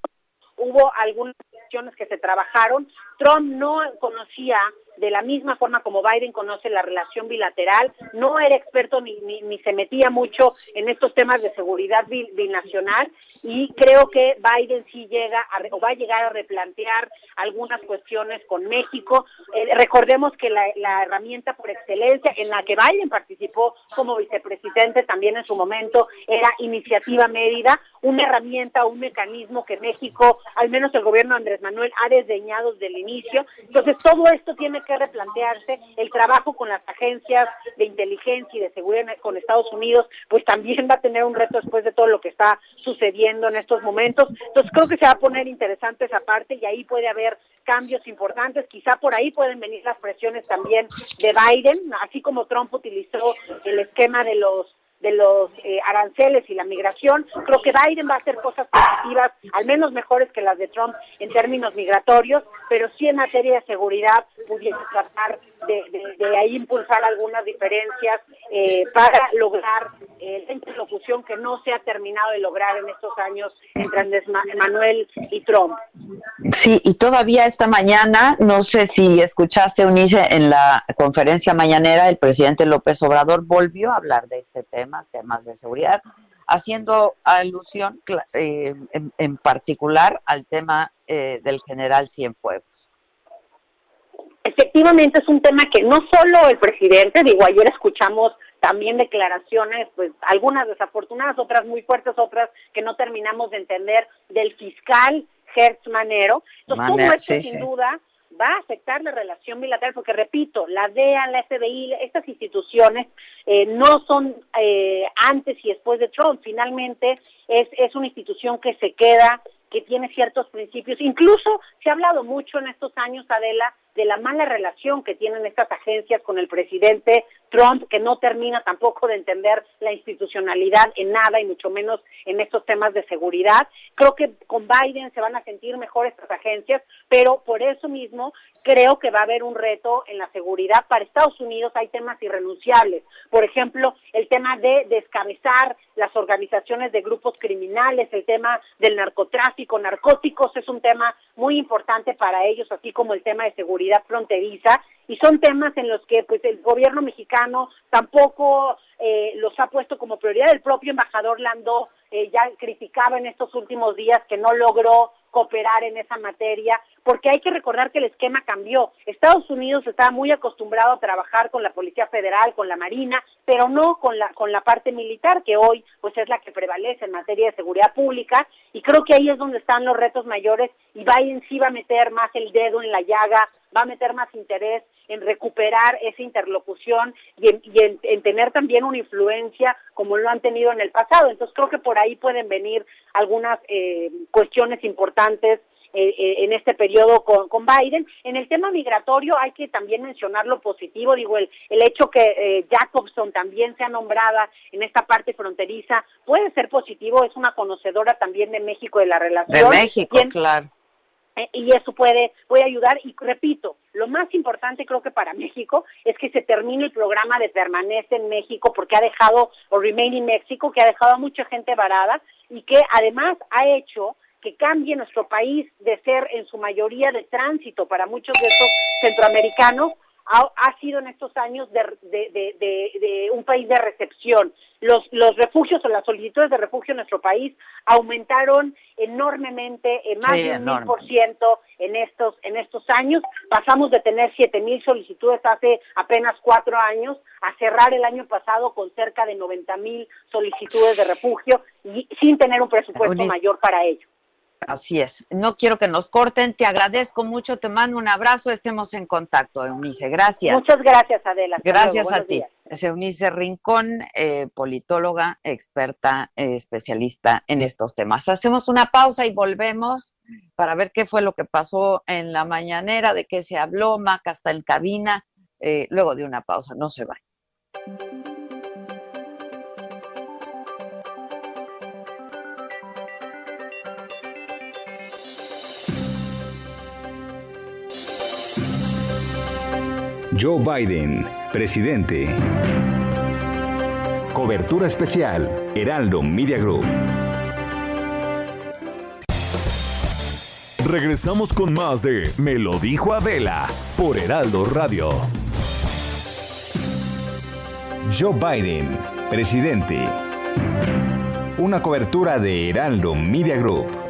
[SPEAKER 18] hubo algunas cuestiones que se trabajaron, Trump no conocía de la misma forma como Biden conoce la relación bilateral, no era experto ni, ni, ni se metía mucho en estos temas de seguridad binacional y creo que Biden sí llega a, o va a llegar a replantear algunas cuestiones con México. Eh, recordemos que la, la, herramienta por excelencia en la que Biden participó como vicepresidente también en su momento era Iniciativa Mérida, una herramienta, un mecanismo que México, al menos el gobierno de Andrés Manuel, ha desdeñado desde el inicio. Entonces todo esto tiene que replantearse el trabajo con las agencias de inteligencia y de seguridad con Estados Unidos, pues también va a tener un reto después de todo lo que está sucediendo en estos momentos. Entonces creo que se va a poner interesante esa parte y ahí puede haber cambios importantes. Quizá por ahí pueden venir las presiones también de Biden, así como Trump utilizó el esquema de los de los eh, aranceles y la migración. Creo que Biden va a hacer cosas positivas, al menos mejores que las de Trump en términos migratorios, pero sí en materia de seguridad pudiera tratar de, ahí impulsar algunas diferencias eh, para lograr eh, la interlocución que no se ha terminado de lograr en estos años entre Andrés Manuel y Trump.
[SPEAKER 2] Sí, y todavía esta mañana, no sé si escuchaste, Unice, en la conferencia mañanera, el presidente López Obrador volvió a hablar de este tema, temas de seguridad, haciendo alusión eh, en, particular al tema del general Cienfuegos
[SPEAKER 18] efectivamente es un tema que no solo el presidente, digo, ayer escuchamos también declaraciones, pues algunas desafortunadas, otras muy fuertes, otras que no terminamos de entender del fiscal Hertz Manero. Entonces, todo esto sin duda va a afectar la relación bilateral, porque repito, la DEA, la FBI, estas instituciones eh, no son eh, antes y después de Trump, finalmente es, es una institución que se queda, que tiene ciertos principios, incluso se ha hablado mucho en estos años, Adela, de la mala relación que tienen estas agencias con el presidente Trump, que no termina tampoco de entender la institucionalidad en nada y mucho menos en estos temas de seguridad. Creo que con Biden se van a sentir mejor estas agencias, pero por eso mismo creo que va a haber un reto en la seguridad. Para Estados Unidos hay temas irrenunciables. Por ejemplo, el tema de descabezar las organizaciones de grupos criminales, el tema del narcotráfico, narcóticos es un tema muy importante para ellos, así como el tema de seguridad fronteriza, y son temas en los que pues el gobierno mexicano tampoco eh, los ha puesto como prioridad. El propio embajador Landó eh, ya criticaba en estos últimos días que no logró cooperar en esa materia, porque hay que recordar que el esquema cambió. Estados Unidos estaba muy acostumbrado a trabajar con la Policía Federal, con la Marina, pero no con la con la parte militar que hoy pues es la que prevalece en materia de seguridad pública y creo que ahí es donde están los retos mayores y Biden sí va a meter más el dedo en la llaga, va a meter más interés en recuperar esa interlocución y en, tener también una influencia como lo han tenido en el pasado. Entonces creo que por ahí pueden venir algunas eh, cuestiones importantes eh, eh, en este periodo con, con, Biden. En el tema migratorio hay que también mencionar lo positivo, digo, el, el hecho que Jacobson también sea nombrada en esta parte fronteriza puede ser positivo, es una conocedora también de México de la relación.
[SPEAKER 2] De México, claro.
[SPEAKER 18] Eh, y eso puede, puede ayudar. Y repito, lo más importante creo que para México es que se termine el programa de permanece en México porque ha dejado, o Remain in México, que ha dejado a mucha gente varada y que además ha hecho que cambie nuestro país de ser en su mayoría de tránsito para muchos de estos centroamericanos ha, sido en estos años de, de, un país de recepción. Los, los refugios o las solicitudes de refugio en nuestro país aumentaron enormemente, en más de un mil por ciento en estos, en estos años. Pasamos de tener siete mil solicitudes hace apenas cuatro años a cerrar el año pasado con cerca de noventa mil solicitudes de refugio y sin tener un presupuesto mayor para ello.
[SPEAKER 2] Así es. No quiero que nos corten. Te agradezco mucho. Te mando un abrazo. Estemos en contacto, Eunice. Gracias.
[SPEAKER 18] Muchas gracias, Adela.
[SPEAKER 2] gracias a ti. Es Eunice Rincón, eh, politóloga, experta, eh, especialista en estos temas. Hacemos una pausa y volvemos para ver qué fue lo que pasó en la mañanera, de qué se habló. Maca está en cabina. Eh, luego de una pausa. No se vaya.
[SPEAKER 4] Joe Biden, presidente. Cobertura especial, Heraldo Media Group.
[SPEAKER 3] Regresamos con más de Me lo dijo Adela por Heraldo Radio.
[SPEAKER 4] Joe Biden, presidente. Una cobertura de Heraldo Media Group.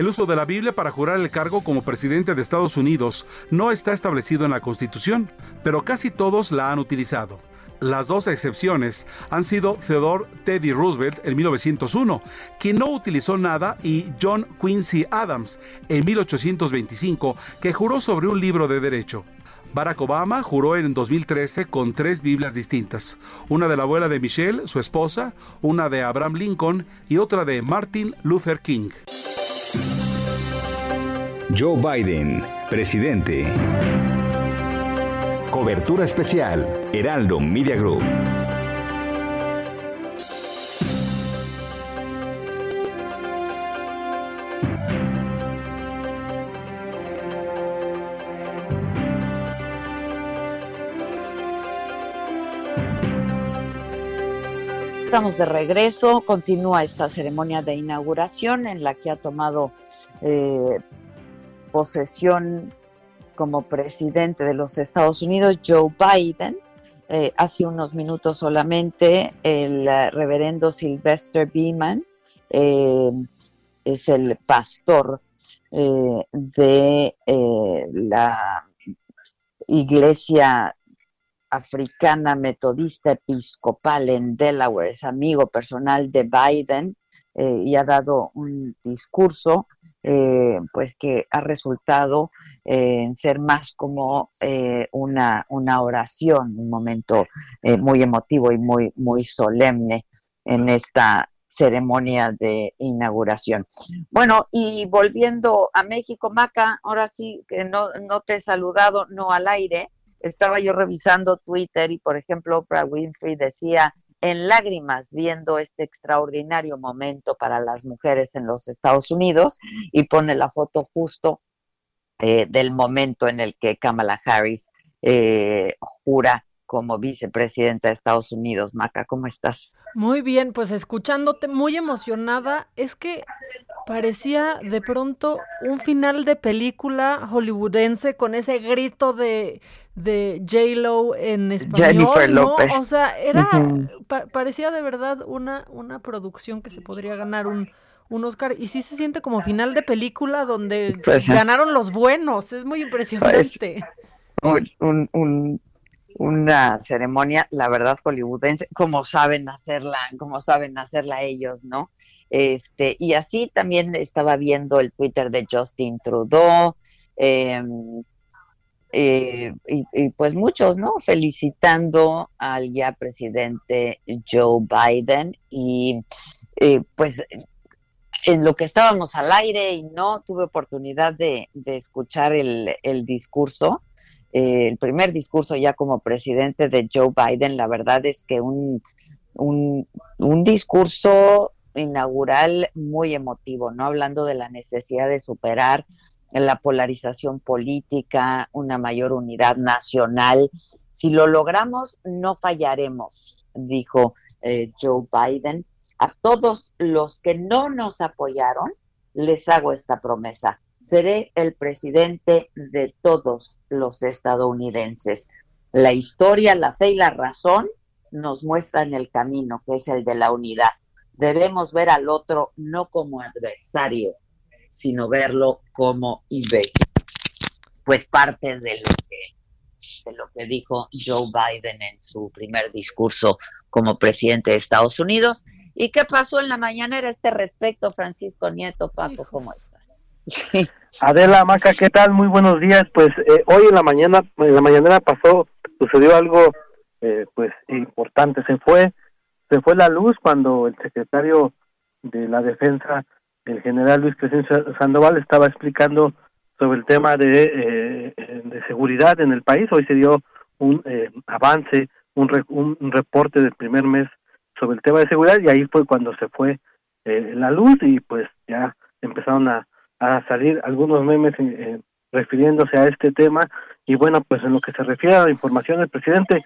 [SPEAKER 7] El uso de la Biblia para jurar el cargo como presidente de Estados Unidos no está establecido en la Constitución, pero casi todos la han utilizado. Las dos excepciones han sido Theodore Teddy Roosevelt en 1901, quien no utilizó nada, y John Quincy Adams en 1825, que juró sobre un libro de derecho. Barack Obama juró en 2013 con tres Biblias distintas, una de la abuela de Michelle, su esposa, una de Abraham Lincoln y otra de Martin Luther King.
[SPEAKER 4] Joe Biden, presidente. Cobertura especial, Heraldo Media Group.
[SPEAKER 2] Estamos de regreso, continúa esta ceremonia de inauguración en la que ha tomado eh, posesión como presidente de los Estados Unidos Joe Biden. Eh, hace unos minutos solamente el eh, reverendo Sylvester Beeman es el pastor de la iglesia africana metodista episcopal en Delaware, es amigo personal de Biden eh, y ha dado un discurso eh, pues que ha resultado eh, en ser más como eh, una, una oración, un momento eh, muy emotivo y muy, muy solemne en esta ceremonia de inauguración. Bueno, y volviendo a México, Maca, ahora sí que no, no te he saludado, no al aire, estaba yo revisando Twitter y, por ejemplo, Oprah Winfrey decía en lágrimas viendo este extraordinario momento para las mujeres en los Estados Unidos y pone la foto justo eh, del momento en el que Kamala Harris eh, jura como vicepresidenta de Estados Unidos. Maca, ¿cómo estás?
[SPEAKER 19] Muy bien, pues escuchándote muy emocionada, es que parecía de pronto un final de película hollywoodense con ese grito de, de J-Lo en español,
[SPEAKER 2] Jennifer
[SPEAKER 19] ¿no?
[SPEAKER 2] López.
[SPEAKER 19] O sea, era, pa- parecía de verdad una, una producción que se podría ganar un, un Oscar y sí se siente como final de película donde
[SPEAKER 2] Pues,
[SPEAKER 19] ganaron los buenos, es muy impresionante.
[SPEAKER 2] un- un- una ceremonia, la verdad, hollywoodense, como saben hacerla, como saben hacerla ellos, ¿no? Este, y así también estaba viendo el Twitter de Justin Trudeau, eh, eh, y, pues muchos, ¿no? Felicitando al ya presidente Joe Biden y eh, pues en lo que estábamos al aire y no tuve oportunidad de, de escuchar el, el discurso, eh, el primer discurso ya como presidente de Joe Biden, la verdad es que un, un, un discurso inaugural muy emotivo, ¿no? Hablando de la necesidad de superar la polarización política, una mayor unidad nacional. Si lo logramos, no fallaremos, dijo eh, Joe Biden. A todos los que no nos apoyaron, les hago esta promesa. Seré el presidente de todos los estadounidenses. La historia, la fe y la razón nos muestran el camino, que es el de la unidad. Debemos ver al otro no como adversario, sino verlo como imbécil. Pues parte de lo que de lo que dijo Joe Biden en su primer discurso como presidente de Estados Unidos. ¿Y qué pasó en la mañanera a este respecto, Francisco Nieto, Paco? ¿Cómo estás?
[SPEAKER 20] Adela Maca, ¿qué tal? Muy buenos días. Pues eh, hoy en la mañana, en la mañana pasó, sucedió algo, eh, pues importante. Se fue, se fue la luz cuando el secretario de la Defensa, el general Luis Crescencio Sandoval, estaba explicando sobre el tema de, eh, de seguridad en el país. Hoy se dio un eh, avance, un, re- un reporte del primer mes sobre el tema de seguridad y ahí fue cuando se fue eh, la luz y pues ya empezaron a, a salir algunos memes eh, eh, refiriéndose a este tema y bueno pues en lo que se refiere a la información del presidente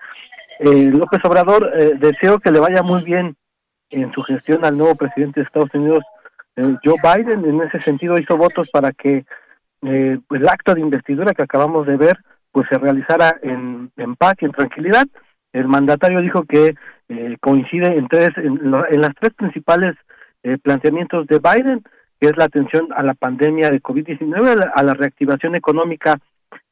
[SPEAKER 20] eh, López Obrador deseo que le vaya muy bien en su gestión al nuevo presidente de Estados Unidos eh, Joe Biden en ese sentido hizo votos para que eh, pues, el acto de investidura que acabamos de ver pues se realizara en, paz y en tranquilidad el mandatario dijo que eh, coincide en tres en, lo- en las tres principales eh, planteamientos de Biden que es la atención a la pandemia de COVID-19 a la, reactivación económica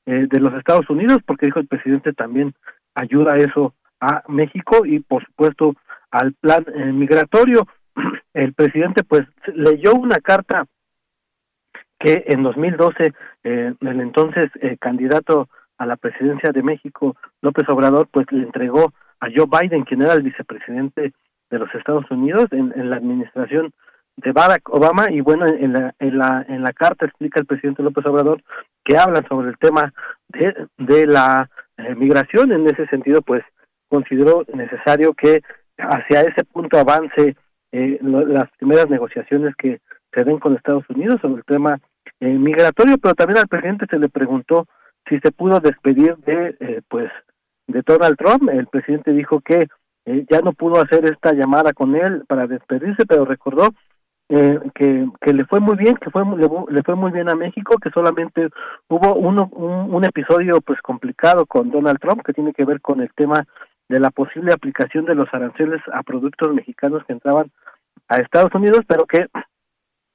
[SPEAKER 20] de los Estados Unidos porque dijo el presidente también ayuda eso a México y por supuesto al plan migratorio. El presidente pues leyó una carta que en 2012 eh, el entonces eh, candidato a la presidencia de México, López Obrador, pues le entregó a Joe Biden, quien era el vicepresidente de los Estados Unidos en, la administración de Barack Obama. Y bueno en la en la en la carta explica el presidente López Obrador que habla sobre el tema de, de la eh, migración. En ese sentido pues consideró necesario que hacia ese punto avance eh, lo- las primeras negociaciones que se den con Estados Unidos sobre el tema eh, migratorio pero también al presidente se le preguntó si se pudo despedir de eh, pues de Donald Trump. El presidente dijo que eh, ya no pudo hacer esta llamada con él para despedirse pero recordó eh, que, que le fue muy bien, que fue le, le fue muy bien a México, que solamente hubo uno, un, un episodio pues complicado con Donald Trump que tiene que ver con el tema de la posible aplicación de los aranceles a productos mexicanos que entraban a Estados Unidos, pero que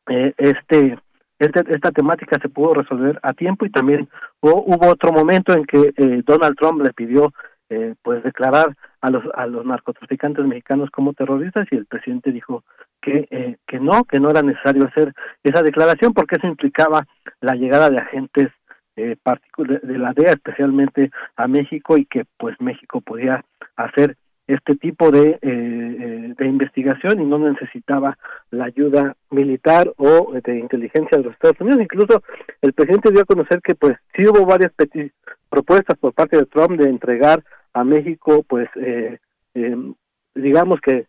[SPEAKER 20] eh, este, este esta temática se pudo resolver a tiempo y también hubo, hubo otro momento en que eh, Donald Trump le pidió eh, pues declarar a los a los narcotraficantes mexicanos como terroristas y el presidente dijo que eh, que no que no era necesario hacer esa declaración porque eso implicaba la llegada de agentes eh, de, la DEA especialmente a México y que pues México podía hacer este tipo de, eh, eh, de investigación y no necesitaba la ayuda militar o de inteligencia de los Estados Unidos. Incluso el presidente dio a conocer que pues sí hubo varias propuestas por parte de Trump de entregar a México pues eh, eh, digamos que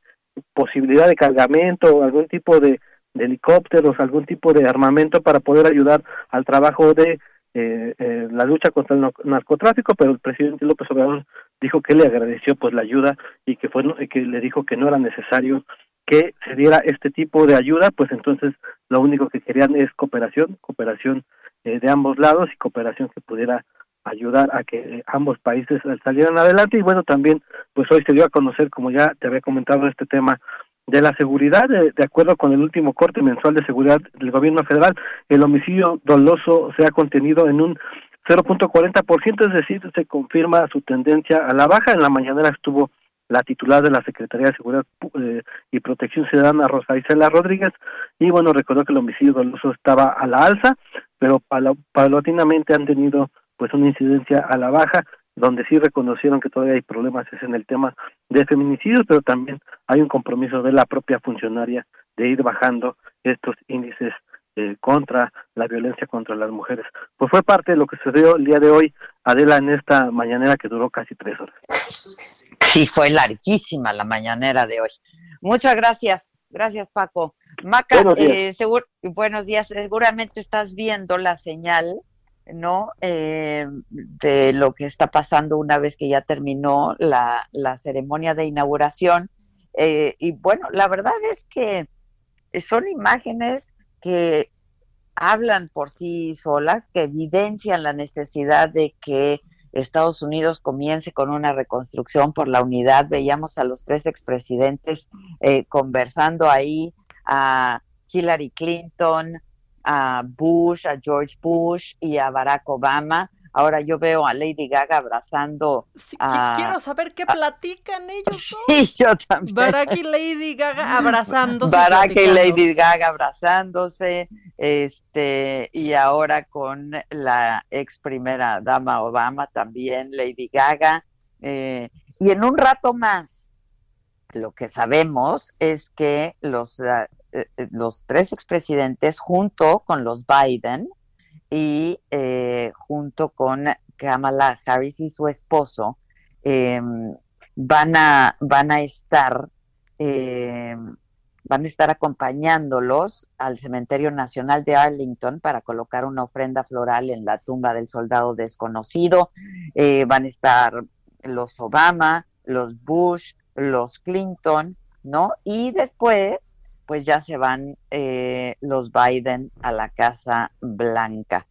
[SPEAKER 20] posibilidad de cargamento algún tipo de helicópteros, algún tipo de armamento para poder ayudar al trabajo de eh, eh, la lucha contra el nar- narcotráfico, pero el presidente López Obrador dijo que le agradeció pues la ayuda y que fue que le dijo que no era necesario que se diera este tipo de ayuda, pues entonces lo único que querían es cooperación, cooperación eh, de ambos lados y cooperación que pudiera ayudar a que eh, ambos países salieran adelante. Y bueno también pues hoy se dio a conocer como ya te había comentado este tema de la seguridad de, acuerdo con el último corte mensual de seguridad del gobierno federal el homicidio doloso se ha contenido en un 0.40%, es decir, se confirma su tendencia a la baja. En la mañanera estuvo la titular de la Secretaría de Seguridad eh, y Protección Ciudadana, Rosa Isela Rodríguez, y bueno, recordó que el homicidio doloso estaba a la alza, pero pala- paulatinamente han tenido pues una incidencia a la baja, donde sí reconocieron que todavía hay problemas es en el tema de feminicidios, pero también hay un compromiso de la propia funcionaria de ir bajando estos índices eh, contra la violencia contra las mujeres. Pues fue parte de lo que sucedió el día de hoy, Adela, en esta mañanera que duró casi tres horas.
[SPEAKER 2] Sí, fue larguísima la mañanera de hoy. Muchas gracias. Gracias, Paco. Maca,
[SPEAKER 20] Buenos días.
[SPEAKER 2] eh, segur- buenos días. Seguramente estás viendo la señal, ¿no? Eh, de lo que está pasando una vez que ya terminó la, la ceremonia de inauguración. Eh, y bueno, la verdad es que son imágenes que hablan por sí solas, que evidencian la necesidad de que Estados Unidos comience con una reconstrucción por la unidad. Veíamos a los tres expresidentes eh, conversando ahí, a Hillary Clinton, a Bush, a George Bush y a Barack Obama. Ahora yo veo a Lady Gaga abrazando a...
[SPEAKER 19] Quiero saber qué platican ellos dos.
[SPEAKER 2] Sí, yo también.
[SPEAKER 19] Barack y Lady Gaga abrazándose.
[SPEAKER 2] Barack y
[SPEAKER 19] platicando.
[SPEAKER 2] Lady Gaga abrazándose, este, y ahora con la ex primera dama Obama también, Lady Gaga. eh, y en un rato más, lo que sabemos es que los, eh, eh, los tres expresidentes, junto con los Biden y eh, junto con Kamala Harris y su esposo, eh, van, a, van a estar eh, van a estar acompañándolos al Cementerio Nacional de Arlington para colocar una ofrenda floral en la tumba del soldado desconocido. Eh, van a estar los Obama, los Bush, los Clinton, ¿no? Y después, pues ya se van eh, los Biden a la Casa Blanca.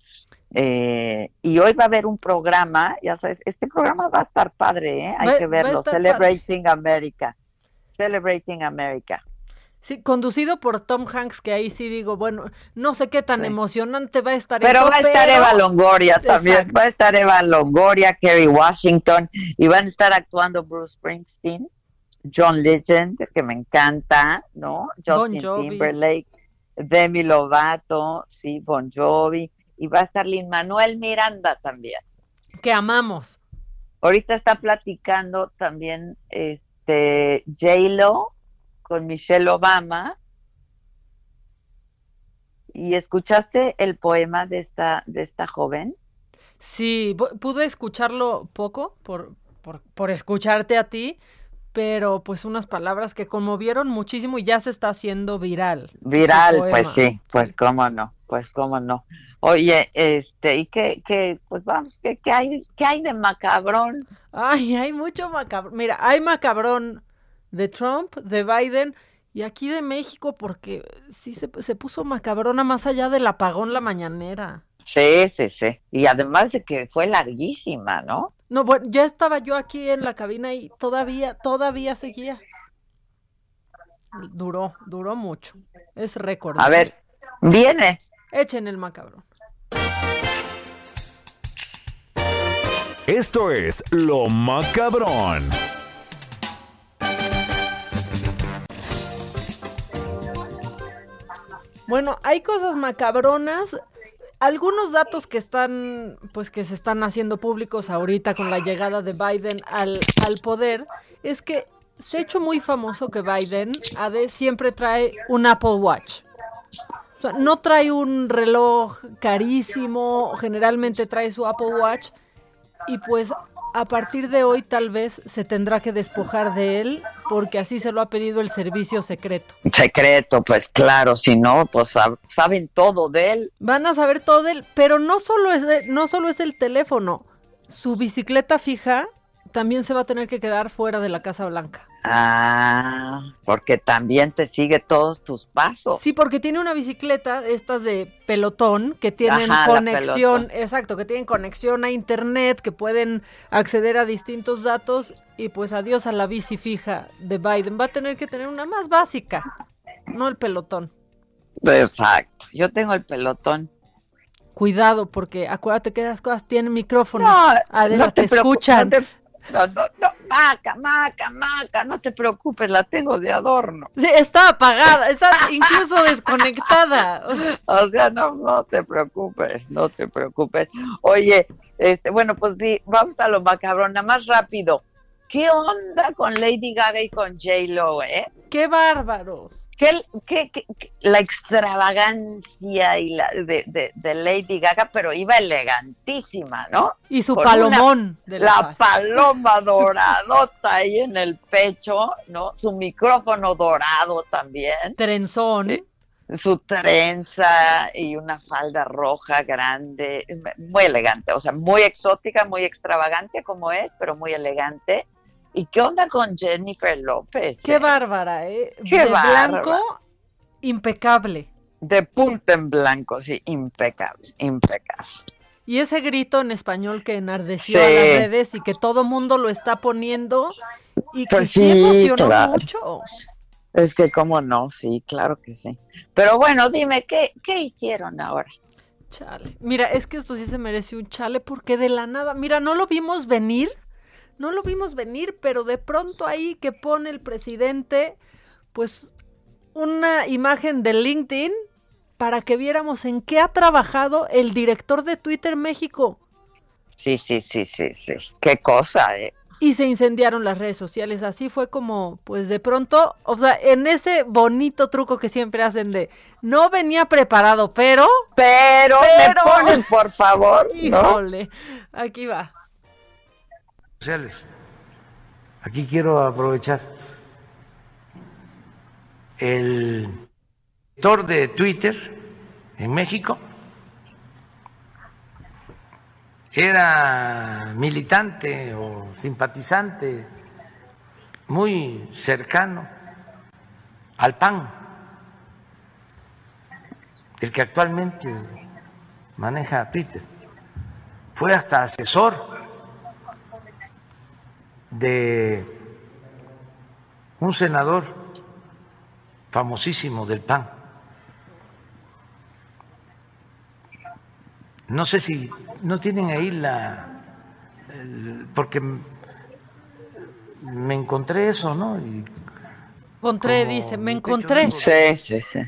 [SPEAKER 2] Eh, y hoy va a haber un programa, ya sabes, este programa va a estar padre, ¿eh? Hay
[SPEAKER 19] Va-
[SPEAKER 2] que verlo, Celebrating America. Celebrating America.
[SPEAKER 19] Sí, conducido por Tom Hanks, que ahí sí digo, bueno, no sé qué tan
[SPEAKER 2] Sí.
[SPEAKER 19] emocionante va a estar
[SPEAKER 2] Pero
[SPEAKER 19] eso,
[SPEAKER 2] va a estar
[SPEAKER 19] pero-
[SPEAKER 2] Eva Longoria también,
[SPEAKER 19] Exacto.
[SPEAKER 2] va a estar Eva Longoria, Kerry Washington, y van a estar actuando Bruce Springsteen, John Legend, que me encanta, ¿no? Justin. Timberlake, Demi Lovato, sí, Bon Jovi, y va a estar Lin Manuel Miranda también.
[SPEAKER 19] Que amamos.
[SPEAKER 2] Ahorita está platicando también este J-Lo con Michelle Obama. ¿Y escuchaste el poema de esta, de esta joven?
[SPEAKER 19] Sí, pu- pude escucharlo poco por, por, por escucharte a ti, pero pues unas palabras que conmovieron muchísimo y ya se está haciendo viral.
[SPEAKER 2] Viral, pues sí, pues cómo no, pues cómo no. Oye, este, ¿y qué, qué, pues vamos, qué, qué hay, qué hay de macabrón?
[SPEAKER 19] Ay, hay mucho macabrón. Mira, hay macabrón de Trump, de Biden y aquí de México porque sí se, se puso macabrona más allá del apagón la mañanera.
[SPEAKER 2] Sí, sí, sí. Y además de que fue larguísima, ¿no?
[SPEAKER 19] No, bueno, ya estaba yo aquí en la cabina y todavía, todavía seguía. Duró, duró mucho. Es récord.
[SPEAKER 2] A ver, viene.
[SPEAKER 19] Echen el macabrón.
[SPEAKER 3] Esto es Lo Macabrón.
[SPEAKER 19] Bueno, hay cosas macabronas. Algunos datos que están, pues que se están haciendo públicos ahorita con la llegada de Biden al, al poder, es que se ha hecho muy famoso que Biden, siempre trae un Apple Watch. No trae un reloj carísimo, generalmente trae su Apple Watch y pues a partir de hoy tal vez se tendrá que despojar de él porque así se lo ha pedido el servicio secreto.
[SPEAKER 2] Secreto, pues claro, si no, pues sab- saben todo de él.
[SPEAKER 19] Van a saber todo de él, pero no solo es de- no solo es el teléfono, su bicicleta fija también se va a tener que quedar fuera de la Casa Blanca.
[SPEAKER 2] Ah, porque también te sigue todos tus pasos.
[SPEAKER 19] Sí, porque tiene una bicicleta, estas de pelotón, que tienen
[SPEAKER 2] Ajá,
[SPEAKER 19] conexión, exacto, que tienen conexión a internet, que pueden acceder a distintos datos y pues adiós a la bici fija de Biden. Va a tener que tener una más básica, no el pelotón.
[SPEAKER 2] Exacto. Yo tengo el pelotón.
[SPEAKER 19] Cuidado, porque acuérdate que esas cosas tienen micrófonos.
[SPEAKER 2] No,
[SPEAKER 19] Adela,
[SPEAKER 2] no
[SPEAKER 19] te,
[SPEAKER 2] te
[SPEAKER 19] escuchan.
[SPEAKER 2] no te- No, no, no, maca, maca, maca, no te preocupes, la tengo de adorno.
[SPEAKER 19] Sí, está apagada, está incluso desconectada. O sea,
[SPEAKER 2] no, no te preocupes, no te preocupes. Oye, este, bueno, pues sí, vamos a lo macabrón, nada más rápido. ¿Qué onda con Lady Gaga y con J-Lo, eh?
[SPEAKER 19] ¡Qué bárbaro!
[SPEAKER 2] ¿Qué, qué- qué- qué- la extravagancia y la de, de- de Lady Gaga, pero iba elegantísima, ¿no?
[SPEAKER 19] Y su
[SPEAKER 2] Con
[SPEAKER 19] palomón
[SPEAKER 2] una-
[SPEAKER 19] de la
[SPEAKER 2] paloma doradota ahí en el pecho, ¿no? Su micrófono dorado también.
[SPEAKER 19] Trenzón.
[SPEAKER 2] Su trenza y una falda roja grande, muy elegante, o sea, muy exótica, muy extravagante como es, pero muy elegante. ¿Y qué onda con Jennifer López?
[SPEAKER 19] ¡Qué
[SPEAKER 2] eh?
[SPEAKER 19] bárbara, eh!
[SPEAKER 2] ¡Qué
[SPEAKER 19] de
[SPEAKER 2] bárbara!
[SPEAKER 19] blanco, impecable.
[SPEAKER 2] De punta en blanco, sí, impecable, impecable.
[SPEAKER 19] Y ese grito en español que enardeció
[SPEAKER 2] Sí.
[SPEAKER 19] a las redes y que todo mundo lo está poniendo y que
[SPEAKER 2] Pues
[SPEAKER 19] sí,
[SPEAKER 2] sí,
[SPEAKER 19] emocionó
[SPEAKER 2] claro.
[SPEAKER 19] mucho.
[SPEAKER 2] Es que cómo no, sí, claro que sí. Pero bueno, dime, ¿qué, qué hicieron ahora?
[SPEAKER 19] Chale. Mira, es que esto sí se merece un chale porque de la nada, mira, no lo vimos venir, no lo vimos venir, pero de pronto ahí que pone el presidente, pues una imagen de LinkedIn para que viéramos en qué ha trabajado el director de Twitter México.
[SPEAKER 2] Sí, sí, sí, sí, sí. Qué cosa, ¿eh?
[SPEAKER 19] Y se incendiaron las redes sociales. Así fue como, pues de pronto, o sea, en ese bonito truco que siempre hacen de no venía preparado, pero.
[SPEAKER 2] Pero,
[SPEAKER 19] Pero-
[SPEAKER 2] me ponen, por favor, ¿no?
[SPEAKER 19] Híjole, aquí va.
[SPEAKER 21] Sociales. Aquí quiero aprovechar el director de Twitter en México era militante o simpatizante muy cercano al PAN, el que actualmente maneja Twitter. Fue hasta asesor de un senador famosísimo del PAN. No sé si no tienen ahí la porque me encontré eso, ¿no? Y
[SPEAKER 19] encontré, dice, me encontré.
[SPEAKER 2] Sí, sí, sí.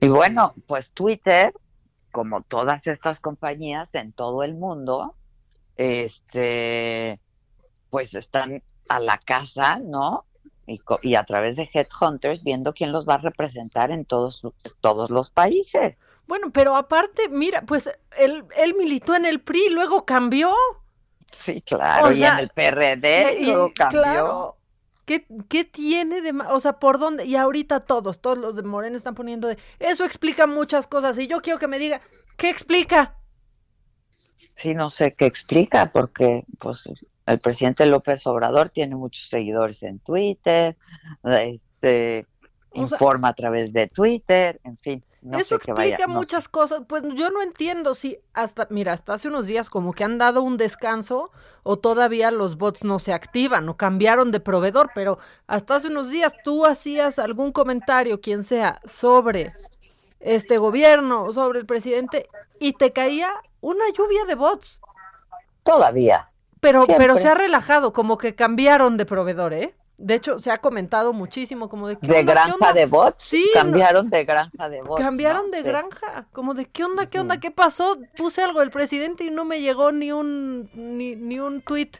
[SPEAKER 2] Y bueno, pues Twitter, como todas estas compañías en todo el mundo, este, pues están a la casa, ¿no? Y, y a través de Headhunters viendo quién los va a representar en todos, todos los países.
[SPEAKER 19] Bueno, pero aparte, mira, pues él, él militó en el PRI, luego cambió.
[SPEAKER 2] Sí, claro,
[SPEAKER 19] O
[SPEAKER 2] y
[SPEAKER 19] sea,
[SPEAKER 2] en el PRD
[SPEAKER 19] y-
[SPEAKER 2] luego cambió.
[SPEAKER 19] Claro. ¿Qué, ¿Qué tiene de O sea, ¿por dónde? Y ahorita todos, todos los de Morena están poniendo de... Eso explica muchas cosas y yo quiero que me diga, ¿qué explica?
[SPEAKER 2] Sí, no sé qué explica, porque pues el presidente López Obrador tiene muchos seguidores en Twitter, este,
[SPEAKER 19] O sea-
[SPEAKER 2] informa a través de Twitter, en fin, no
[SPEAKER 19] Eso
[SPEAKER 2] sé qué vaya.
[SPEAKER 19] explica
[SPEAKER 2] sé.
[SPEAKER 19] muchas cosas. Pues yo no entiendo si hasta, mira, hasta hace unos días como que han dado un descanso o todavía los bots no se activan o cambiaron de proveedor, pero hasta hace unos días tú hacías algún comentario, quien sea, sobre este gobierno sobre el presidente y te caía una lluvia de bots.
[SPEAKER 2] Todavía.
[SPEAKER 19] Pero,
[SPEAKER 2] Siempre.
[SPEAKER 19] pero se ha relajado, como que cambiaron de proveedor, ¿eh? De hecho, se ha comentado muchísimo como de... ¿qué
[SPEAKER 2] De
[SPEAKER 19] onda, qué
[SPEAKER 2] granja
[SPEAKER 19] onda?
[SPEAKER 2] de bots,
[SPEAKER 19] Sí, no-
[SPEAKER 2] cambiaron de granja de bots.
[SPEAKER 19] Cambiaron
[SPEAKER 2] ¿no?
[SPEAKER 19] de
[SPEAKER 2] Sí.
[SPEAKER 19] granja, como de qué onda, qué onda, qué pasó. Puse algo del presidente y no me llegó ni un ni, ni un tweet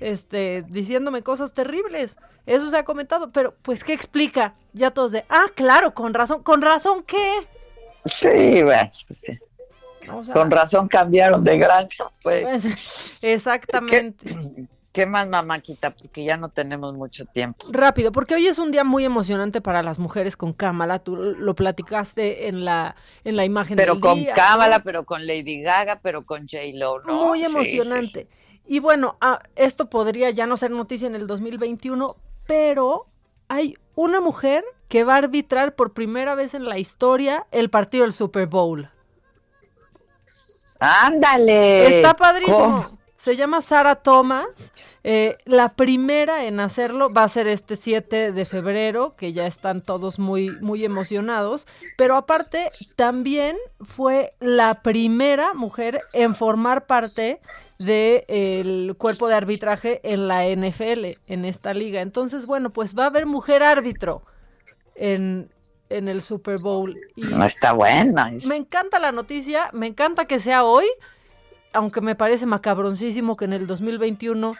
[SPEAKER 19] este diciéndome cosas terribles. Eso se ha comentado, pero pues qué explica? Ya todos de, "Ah, claro, con razón, con razón qué?"
[SPEAKER 2] Sí, bueno, pues sí.
[SPEAKER 19] O sea,
[SPEAKER 2] Con razón cambiaron de granja, pues.
[SPEAKER 19] pues, exactamente.
[SPEAKER 2] ¿Qué más, mamáquita? Porque ya no tenemos mucho tiempo.
[SPEAKER 19] Rápido, porque hoy es un día muy emocionante para las mujeres con Cámara. Tú lo platicaste en la en la imagen
[SPEAKER 2] Pero
[SPEAKER 19] del
[SPEAKER 2] con
[SPEAKER 19] día,
[SPEAKER 2] Kamala,
[SPEAKER 19] ¿no?
[SPEAKER 2] pero con Lady Gaga, pero con J-Lo, ¿no?
[SPEAKER 19] Muy
[SPEAKER 2] Sí, sí,
[SPEAKER 19] emocionante. Y bueno, ah, esto podría ya no ser noticia en el 2021, pero hay una mujer que va a arbitrar por primera vez en la historia el partido del Super Bowl.
[SPEAKER 2] Ándale.
[SPEAKER 19] Está padrísimo.
[SPEAKER 2] ¿Cómo?
[SPEAKER 19] Se llama Sara Thomas. Eh, la primera en hacerlo va a ser este 7 de febrero, que ya están todos muy, muy emocionados. Pero aparte, también fue la primera mujer en formar parte del cuerpo de arbitraje en la NFL, en esta liga. Entonces, bueno, pues va a haber mujer árbitro en, en el Super Bowl. Y
[SPEAKER 2] No está buena. es-
[SPEAKER 19] me encanta la noticia, me encanta que sea hoy, aunque me parece macabroncísimo que en el 2021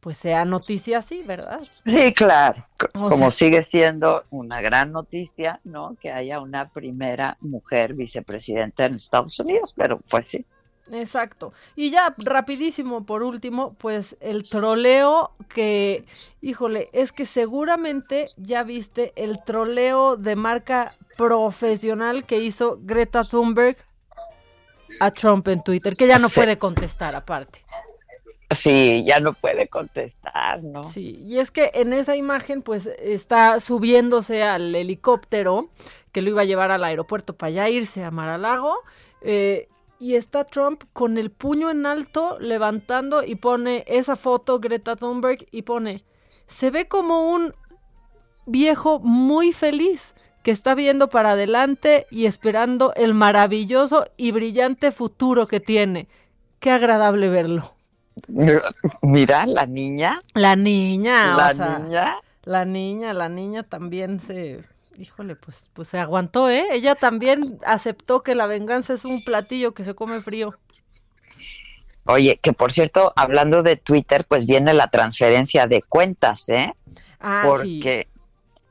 [SPEAKER 19] pues sea noticia así, ¿verdad?
[SPEAKER 2] Sí, claro. C-
[SPEAKER 19] O
[SPEAKER 2] Como
[SPEAKER 19] sea-
[SPEAKER 2] sigue siendo una gran noticia, ¿no? Que haya una primera mujer vicepresidenta en Estados Unidos, pero pues sí.
[SPEAKER 19] Exacto. Y ya rapidísimo, por último, pues el troleo que, híjole, es que seguramente ya viste el troleo de marca profesional que hizo Greta Thunberg a Trump en Twitter, que ya no puede contestar aparte.
[SPEAKER 2] Sí, ya no puede contestar, ¿no?
[SPEAKER 19] Sí, y es que en esa imagen pues está subiéndose al helicóptero que lo iba a llevar al aeropuerto para ya irse a Mar-a-Lago eh, y está Trump con el puño en alto levantando y pone esa foto Greta Thunberg y pone se ve como un viejo muy feliz que está viendo para adelante y esperando el maravilloso y brillante futuro que tiene. Qué agradable verlo.
[SPEAKER 2] Mira, la niña.
[SPEAKER 19] La niña,
[SPEAKER 2] La
[SPEAKER 19] o sea,
[SPEAKER 2] niña.
[SPEAKER 19] La niña, la niña también se, híjole, pues, pues se aguantó, ¿eh? Ella también aceptó que la venganza es un platillo que se come frío.
[SPEAKER 2] Oye, que por cierto, hablando de Twitter, pues viene la transferencia de cuentas, ¿eh?
[SPEAKER 19] Ah,
[SPEAKER 2] porque,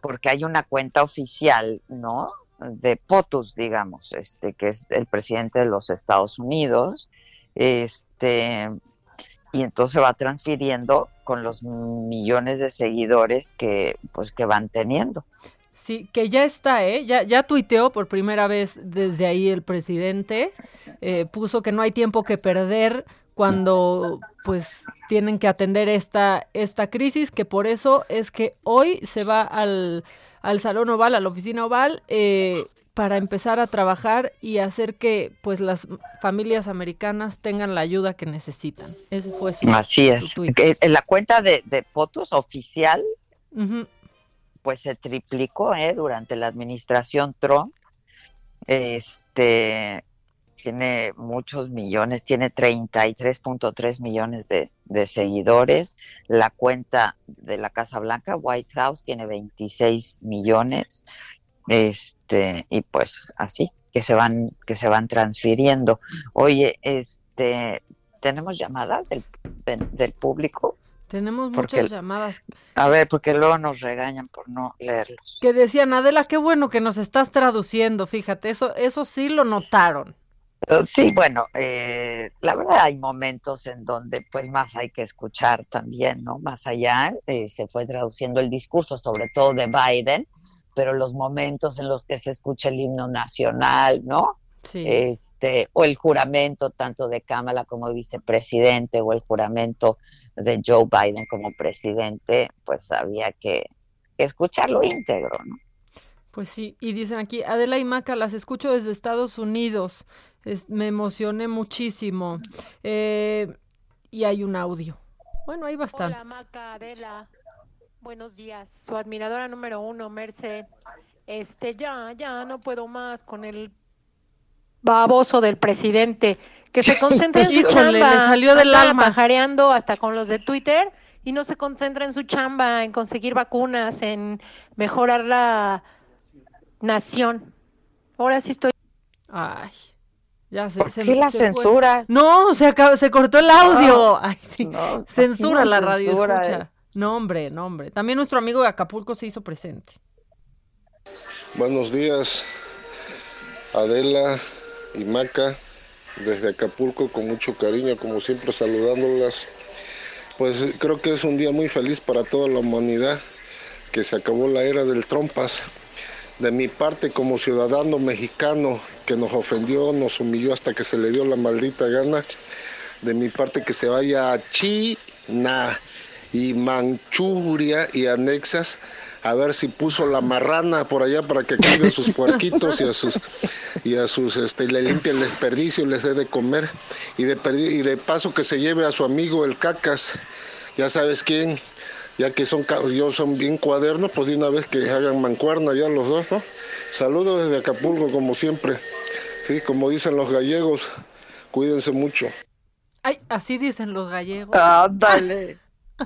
[SPEAKER 2] porque hay una cuenta oficial, ¿no? De POTUS, digamos, este, que es el presidente de los Estados Unidos, este, y entonces va transfiriendo con los millones de seguidores que, pues, que van teniendo.
[SPEAKER 19] Sí, que ya está, ¿eh? Ya, ya tuiteó por primera vez desde ahí el presidente, eh, puso que no hay tiempo que perder cuando pues tienen que atender esta, esta crisis, que por eso es que hoy se va al, al salón oval, a la oficina oval, eh, para empezar a trabajar y hacer que pues las familias americanas tengan la ayuda que necesitan. Ese fue su,
[SPEAKER 2] Así es. En la cuenta de, de POTUS oficial. Pues se triplicó ¿eh? durante la administración Trump. Este tiene muchos millones, tiene 33.3 millones de, seguidores. La cuenta de la Casa Blanca, White House, tiene 26 millones. Este, y pues así, que se van, que se van transfiriendo. Oye, este, tenemos llamadas del, del público.
[SPEAKER 19] Tenemos
[SPEAKER 2] Porque-
[SPEAKER 19] muchas llamadas
[SPEAKER 2] A ver, porque luego nos regañan por no leerlos.
[SPEAKER 19] que decían, Adela, qué bueno que nos estás traduciendo, fíjate, eso, eso sí lo notaron.
[SPEAKER 2] Eh, Sí, bueno, eh, la verdad hay momentos en donde pues más hay que escuchar también, ¿no? Más allá eh, se fue traduciendo el discurso, sobre todo de Biden, pero los momentos en los que se escucha el himno nacional, ¿no?
[SPEAKER 19] Sí.
[SPEAKER 2] Este, o el juramento tanto de Kamala como vicepresidente, o el juramento de Joe Biden como presidente, pues había que, que escucharlo íntegro, ¿no?
[SPEAKER 19] Pues sí, y dicen aquí, Adela y Maca, las escucho desde Estados Unidos, Es- me emocioné muchísimo. Eh, y hay un audio. Bueno, hay bastante.
[SPEAKER 22] Hola Maca, Adela, buenos días. Su admiradora número uno, Merce. Este, ya, ya no puedo más con el baboso del presidente. Que se concentre en su
[SPEAKER 19] Híjole,
[SPEAKER 22] chamba.
[SPEAKER 19] le salió del alma.
[SPEAKER 22] pajareando hasta con los de Twitter y no se concentra en su chamba, en conseguir vacunas, en mejorar la nación. Ahora sí estoy.
[SPEAKER 19] Ay, ya se,
[SPEAKER 2] ¿Por
[SPEAKER 19] se-
[SPEAKER 2] qué la
[SPEAKER 19] se fue. No, se, cortó el audio.
[SPEAKER 2] No,
[SPEAKER 19] Ay, sí.
[SPEAKER 2] no,
[SPEAKER 19] Censura
[SPEAKER 2] no
[SPEAKER 19] la radio
[SPEAKER 2] censura,
[SPEAKER 19] escucha.
[SPEAKER 2] es-
[SPEAKER 19] No, hombre, no, hombre. También nuestro amigo de Acapulco se hizo presente.
[SPEAKER 23] Buenos días, Adela y Maca, desde Acapulco, con mucho cariño, como siempre saludándolas. Pues creo que es un día muy feliz para toda la humanidad, que se acabó la era del trompas. De mi parte, como ciudadano mexicano que nos ofendió, nos humilló hasta que se le dio la maldita gana, de mi parte que se vaya a China y Manchuria y anexas a ver si puso la marrana por allá para que cuide a sus puerquitos y a sus y a sus este le limpie el desperdicio y les dé de comer y de perdi- y de paso que se lleve a su amigo el cacas ya sabes quién ya que son yo son bien cuadernos pues de una vez que hagan mancuerna ya los dos no saludos desde Acapulco como siempre sí como dicen los gallegos cuídense mucho
[SPEAKER 19] Ay, así dicen los gallegos.
[SPEAKER 2] Ándale.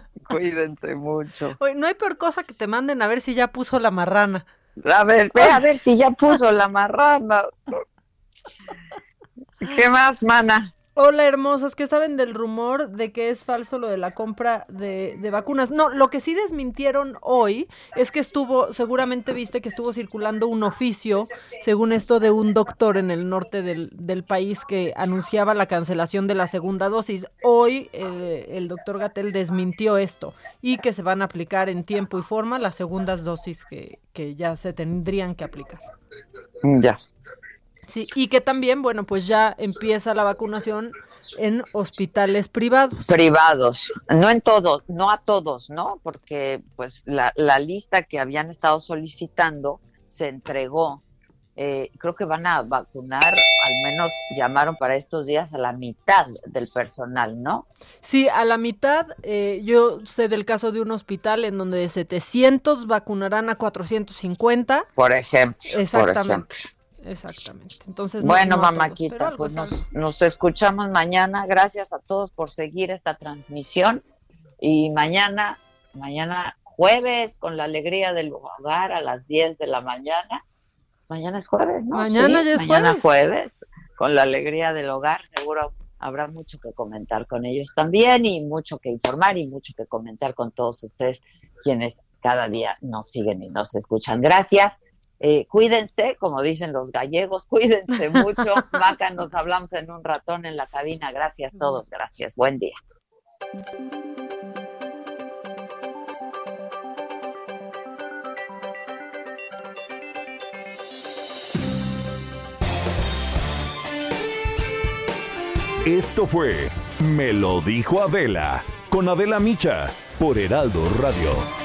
[SPEAKER 2] Cuídense mucho.
[SPEAKER 19] Oye, no hay peor cosa que te manden a ver si ya puso la marrana.
[SPEAKER 2] A ver, ve a ver si ya puso la marrana. ¿Qué más, mana?
[SPEAKER 19] Hola, hermosas, ¿qué saben del rumor de que es falso lo de la compra de, vacunas? No, lo que sí desmintieron hoy es que estuvo, seguramente viste que estuvo circulando un oficio, según esto, de un doctor en el norte del, país que anunciaba la cancelación de la segunda dosis. Hoy eh, el doctor Gatel desmintió esto y que se van a aplicar en tiempo y forma las segundas dosis que, que ya se tendrían que aplicar.
[SPEAKER 2] Ya.
[SPEAKER 19] Sí, y que también, bueno, pues ya empieza la vacunación en hospitales privados.
[SPEAKER 2] Privados, no en todos, no a todos, ¿no? Porque pues la, la lista que habían estado solicitando se entregó. Eh, creo que van a vacunar, al menos llamaron para estos días a la mitad del personal, ¿no?
[SPEAKER 19] Sí, a la mitad, eh, yo sé del caso de un hospital en donde de 700 vacunarán a 450.
[SPEAKER 2] Por ejemplo. por
[SPEAKER 19] Exactamente.
[SPEAKER 2] ejemplo.
[SPEAKER 19] Exactamente. Entonces, no-
[SPEAKER 2] Bueno,
[SPEAKER 19] no
[SPEAKER 2] pues
[SPEAKER 19] es
[SPEAKER 2] nos, escuchamos mañana. Gracias a todos por seguir esta transmisión. Y mañana, mañana jueves, con la alegría del hogar a las 10 de la mañana. Mañana es jueves, ¿no?
[SPEAKER 19] Mañana
[SPEAKER 2] Sí,
[SPEAKER 19] ya es
[SPEAKER 2] mañana
[SPEAKER 19] jueves.
[SPEAKER 2] jueves, con la alegría del hogar. Seguro habrá mucho que comentar con ellos también y mucho que informar y mucho que comentar con todos ustedes, quienes cada día nos siguen y nos escuchan. Gracias. Eh, cuídense, como dicen los gallegos, cuídense mucho. Maca, nos hablamos en un ratón en la cabina. Gracias a todos, gracias. Buen día.
[SPEAKER 3] Esto fue Me lo dijo Adela con Adela Micha por Heraldo Radio.